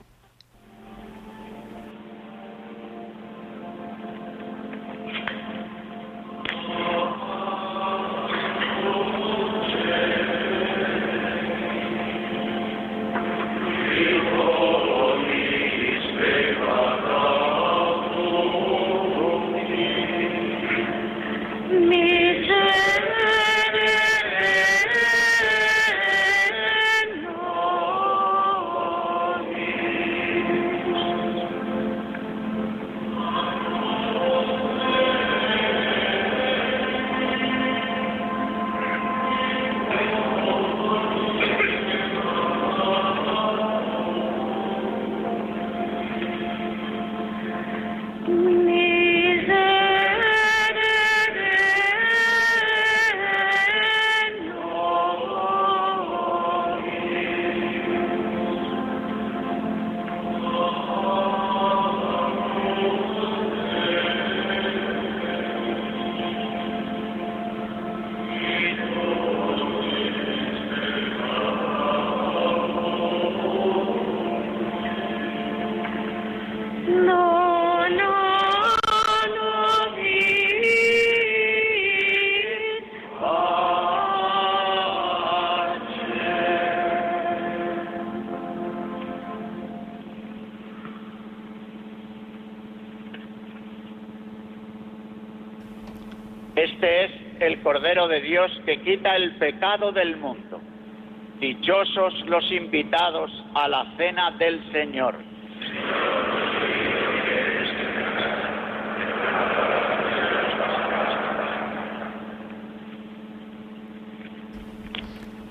Cordero de Dios que quita el pecado del mundo. Dichosos los invitados a la cena del Señor.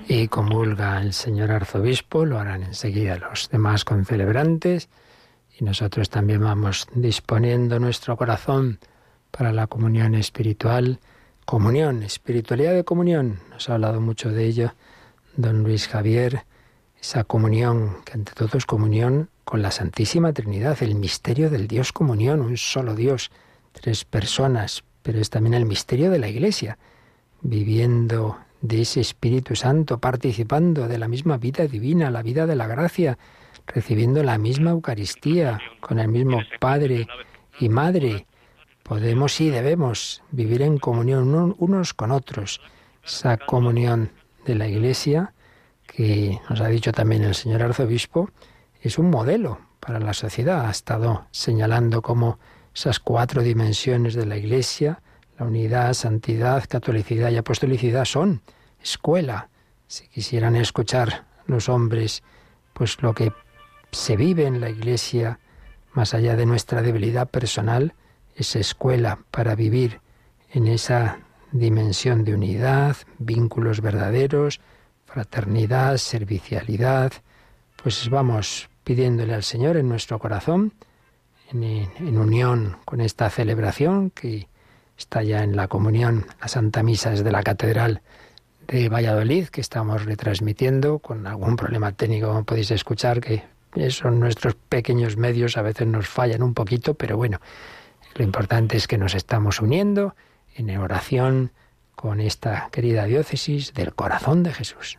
Y comulga el señor arzobispo, lo harán enseguida los demás concelebrantes, y nosotros también vamos disponiendo nuestro corazón para la comunión espiritual. Comunión, espiritualidad de comunión. Nos ha hablado mucho de ello don Luis Javier. Esa comunión, que ante todo es comunión con la Santísima Trinidad, el misterio del Dios comunión, un solo Dios, tres personas, pero es también el misterio de la Iglesia, viviendo de ese Espíritu Santo, participando de la misma vida divina, la vida de la gracia, recibiendo la misma Eucaristía, con el mismo Padre y Madre, podemos y debemos vivir en comunión unos con otros. Esa comunión de la Iglesia, que nos ha dicho también el señor arzobispo, es un modelo para la sociedad. Ha estado señalando cómo esas cuatro dimensiones de la Iglesia, la unidad, santidad, catolicidad y apostolicidad, son escuela. Si quisieran escuchar los hombres pues lo que se vive en la Iglesia, más allá de nuestra debilidad personal, es escuela para vivir en esa dimensión de unidad, vínculos verdaderos, fraternidad, servicialidad. Pues vamos pidiéndole al Señor en nuestro corazón, en, unión con esta celebración que está ya en la comunión, la Santa Misa desde la Catedral de Valladolid, que estamos retransmitiendo con algún problema técnico, como podéis escuchar, que son nuestros pequeños medios, a veces nos fallan un poquito, pero bueno, lo importante es que nos estamos uniendo en oración con esta querida diócesis del corazón de Jesús.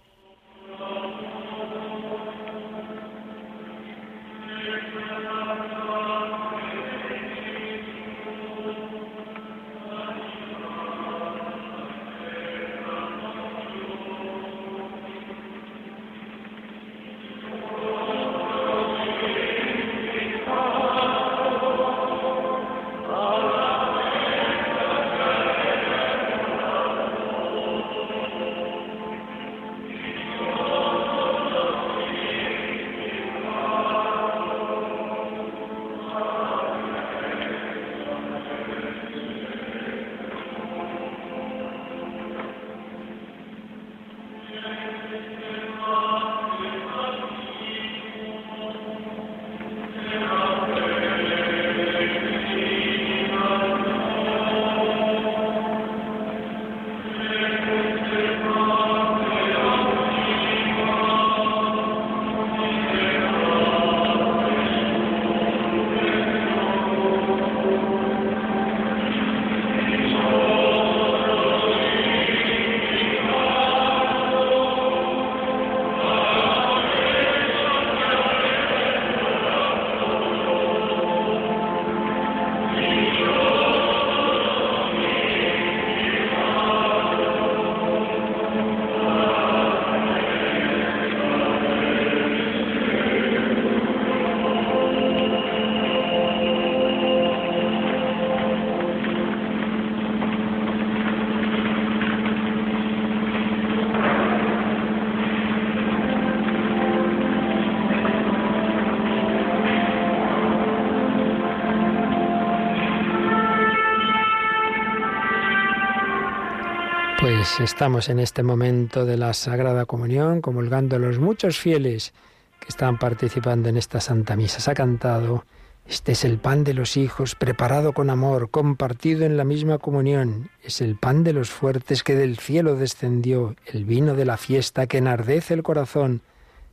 Pues estamos en este momento de la Sagrada Comunión, comulgando a los muchos fieles que están participando en esta Santa Misa. Se ha cantado, este es el pan de los hijos, preparado con amor, compartido en la misma comunión. Es el pan de los fuertes que del cielo descendió, el vino de la fiesta que enardece el corazón,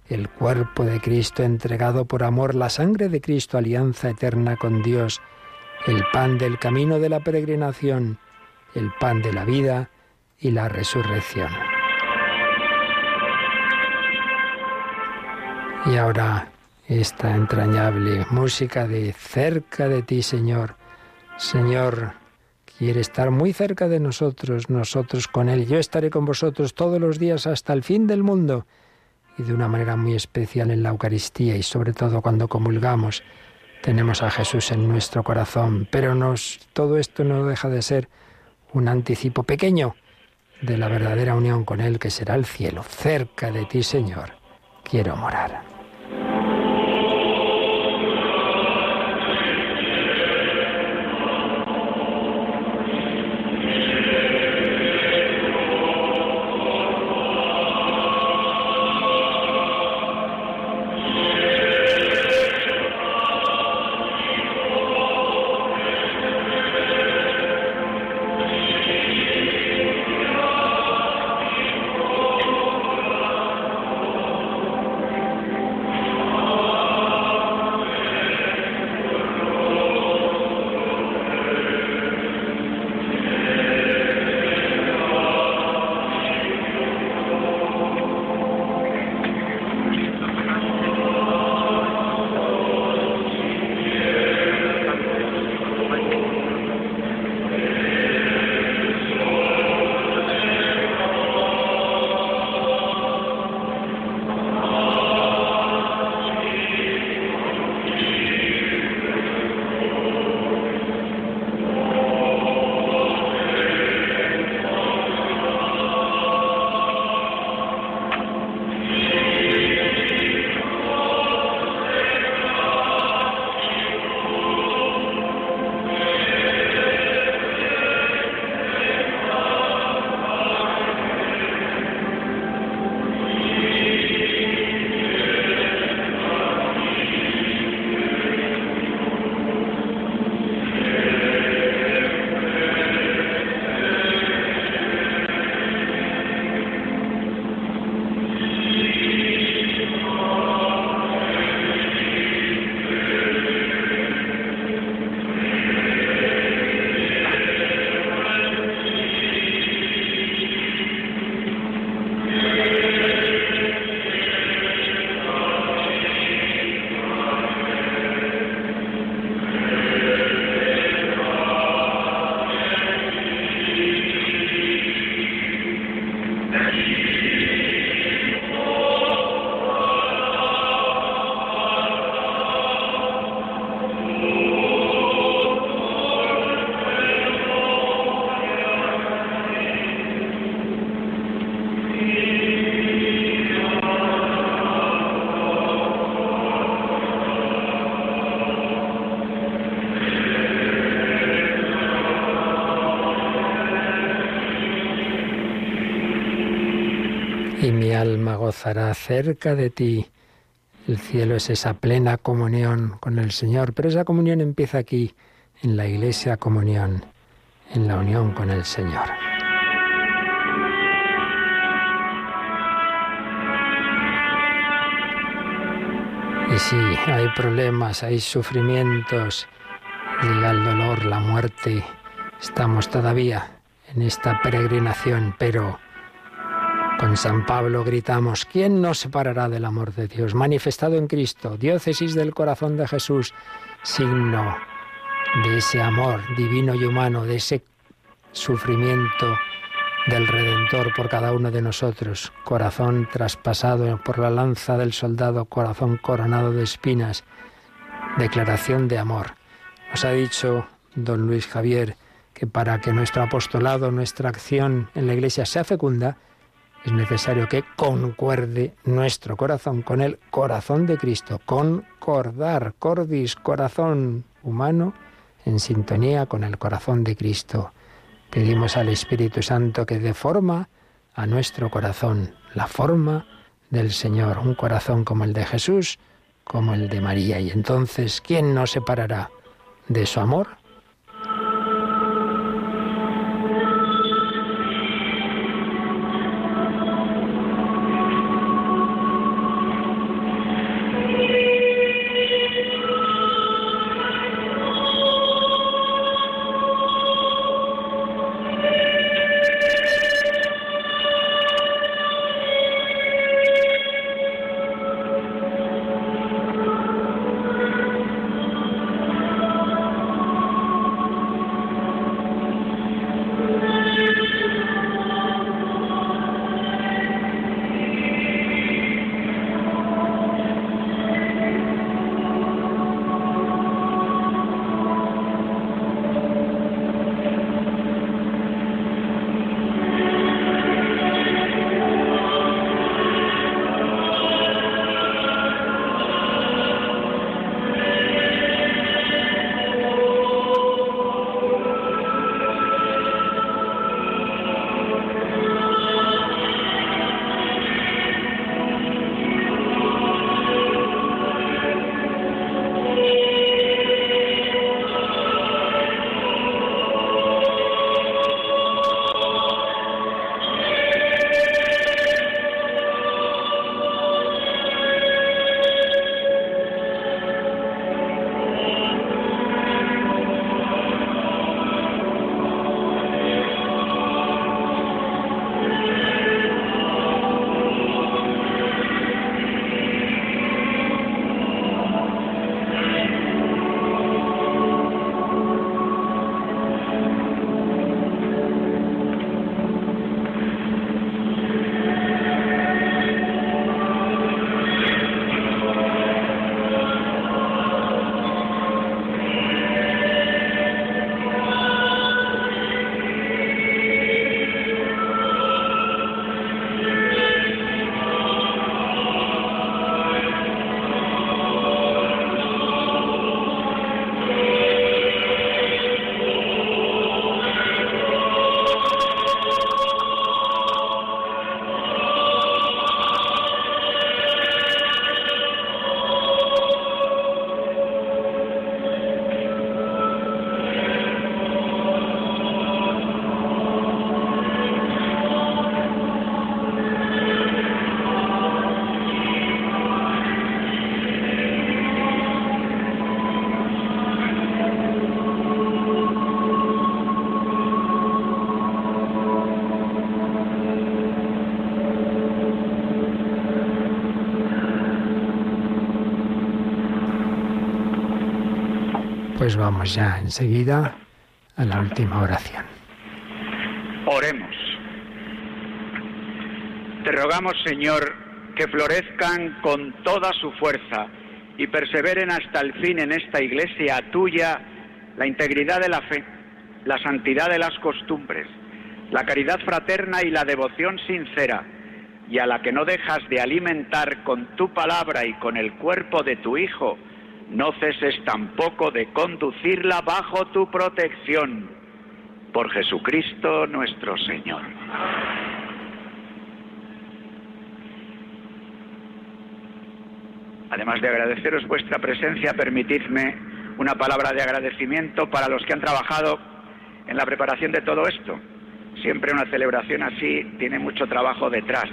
el cuerpo de Cristo entregado por amor, la sangre de Cristo, alianza eterna con Dios, el pan del camino de la peregrinación, el pan de la vida, y la resurrección. Y ahora esta entrañable música de cerca de ti, Señor. Señor, quiere estar muy cerca de nosotros, nosotros con Él. Yo estaré con vosotros todos los días hasta el fin del mundo y de una manera muy especial en la Eucaristía y sobre todo cuando comulgamos. Tenemos a Jesús en nuestro corazón, pero nos, todo esto no deja de ser un anticipo pequeño de la verdadera unión con Él que será el cielo. Cerca de ti, Señor, quiero morar. Cerca de ti. El cielo es esa plena comunión con el Señor, pero esa comunión empieza aquí, en la iglesia comunión, en la unión con el Señor. Y sí, hay problemas, hay sufrimientos, llega el dolor, la muerte. Estamos todavía en esta peregrinación, pero con San Pablo gritamos, ¿quién nos separará del amor de Dios? Manifestado en Cristo, diócesis del corazón de Jesús, signo de ese amor divino y humano, de ese sufrimiento del Redentor por cada uno de nosotros, corazón traspasado por la lanza del soldado, corazón coronado de espinas, declaración de amor. Nos ha dicho don Luis Javier que para que nuestro apostolado, nuestra acción en la Iglesia sea fecunda, es necesario que concuerde nuestro corazón con el corazón de Cristo. Concordar, cordis, corazón humano, en sintonía con el corazón de Cristo. Pedimos al Espíritu Santo que dé forma a nuestro corazón, la forma del Señor, un corazón como el de Jesús, como el de María. Y entonces, ¿quién nos separará de su amor? Vamos ya enseguida a la última oración. Oremos. Te rogamos, Señor, que florezcan con toda su fuerza y perseveren hasta el fin en esta iglesia tuya la integridad de la fe, la santidad de las costumbres, la caridad fraterna y la devoción sincera, y a la que no dejas de alimentar con tu palabra y con el cuerpo de tu Hijo, no ceses tampoco de conducirla bajo tu protección. Por Jesucristo nuestro Señor. Además de agradeceros vuestra presencia, permitidme una palabra de agradecimiento para los que han trabajado en la preparación de todo esto. Siempre una celebración así tiene mucho trabajo detrás.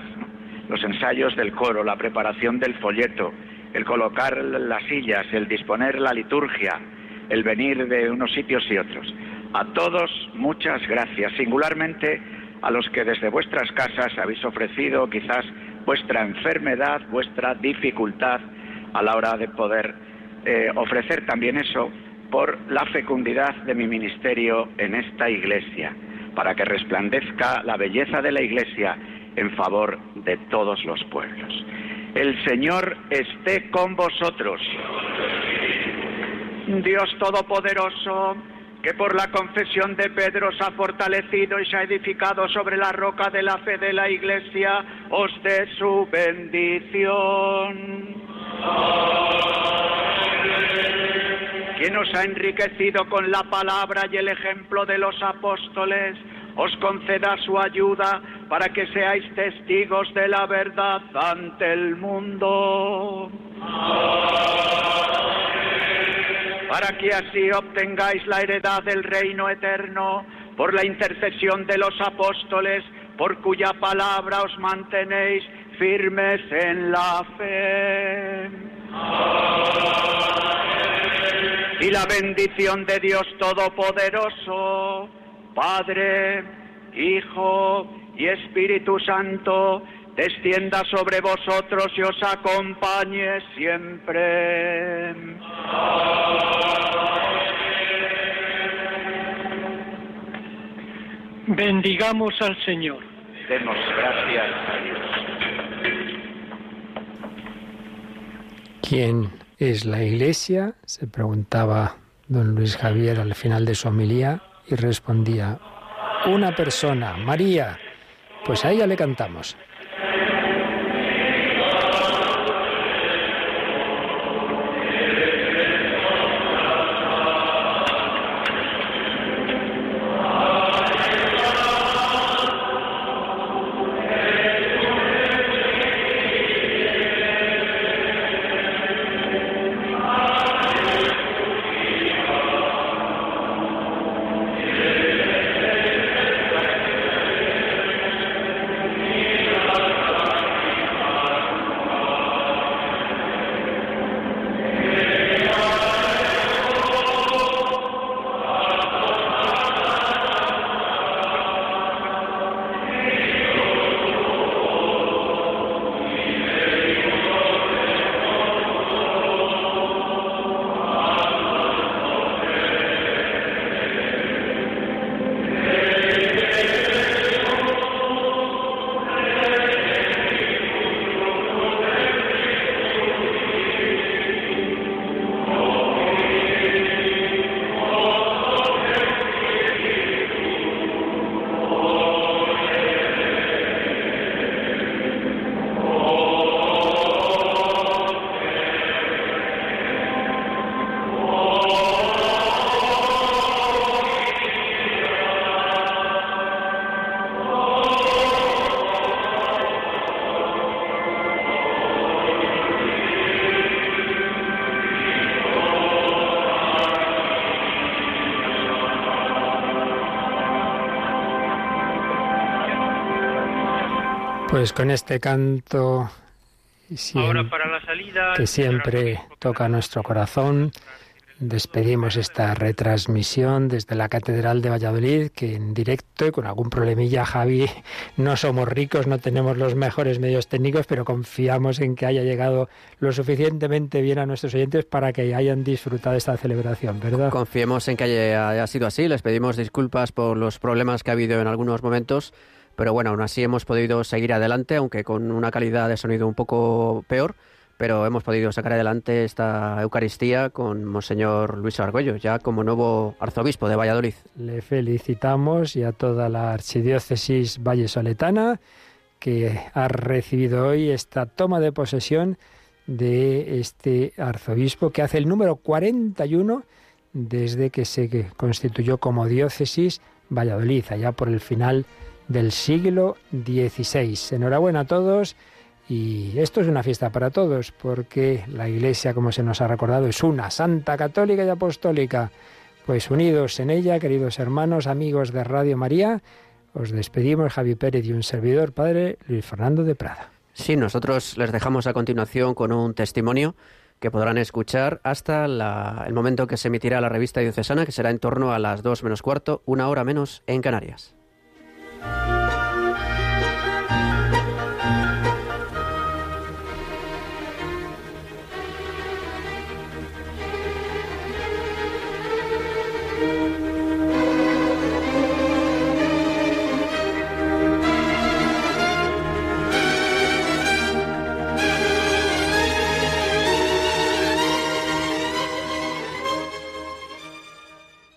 Los ensayos del coro, la preparación del folleto, el colocar las sillas, el disponer la liturgia, el venir de unos sitios y otros. A todos muchas gracias, singularmente a los que desde vuestras casas habéis ofrecido quizás vuestra enfermedad, vuestra dificultad a la hora de poder eh, ofrecer también eso por la fecundidad de mi ministerio en esta iglesia, para que resplandezca la belleza de la iglesia en favor de todos los pueblos. El Señor esté con vosotros. Dios Todopoderoso, que por la confesión de Pedro se ha fortalecido y se ha edificado sobre la roca de la fe de la Iglesia, os dé su bendición. Quien os ha enriquecido con la palabra y el ejemplo de los apóstoles, os conceda su ayuda para que seáis testigos de la verdad ante el mundo. Para que así obtengáis la heredad del reino eterno por la intercesión de los apóstoles, por cuya palabra os mantenéis firmes en la fe. Y la bendición de Dios Todopoderoso, Padre, Hijo y Espíritu Santo, descienda sobre vosotros y os acompañe siempre. Bendigamos al Señor. Demos gracias a Dios. ¿Quién es la Iglesia? Se preguntaba don Luis Javier al final de su homilía y respondía, una persona, María. Pues a ella le cantamos. Pues con este canto que siempre toca nuestro corazón, despedimos esta retransmisión desde la Catedral de Valladolid, que en directo y con algún problemilla, Javi, no somos ricos, no tenemos los mejores medios técnicos, pero confiamos en que haya llegado lo suficientemente bien a nuestros oyentes para que hayan disfrutado esta celebración, ¿verdad? Confiemos en que haya, haya sido así, les pedimos disculpas por los problemas que ha habido en algunos momentos. Pero bueno, aún así hemos podido seguir adelante, aunque con una calidad de sonido un poco peor pero hemos podido sacar adelante esta Eucaristía con Monseñor Luis Argüello, ya como nuevo arzobispo de Valladolid. Le felicitamos y a toda la archidiócesis vallesoletana que ha recibido hoy esta toma de posesión de este arzobispo que hace el número 41 desde que se constituyó como diócesis Valladolid, allá por el final del siglo XVI. Enhorabuena a todos y esto es una fiesta para todos, porque la Iglesia, como se nos ha recordado, es una, santa, católica y apostólica. Pues unidos en ella, queridos hermanos, amigos de Radio María, os despedimos Javi Pérez y un servidor, Padre Luis Fernando de Prada. Sí, nosotros les dejamos a continuación con un testimonio que podrán escuchar hasta el momento que se emitirá la revista diocesana, que será en torno a las dos menos cuarto, una hora menos en Canarias. Bye.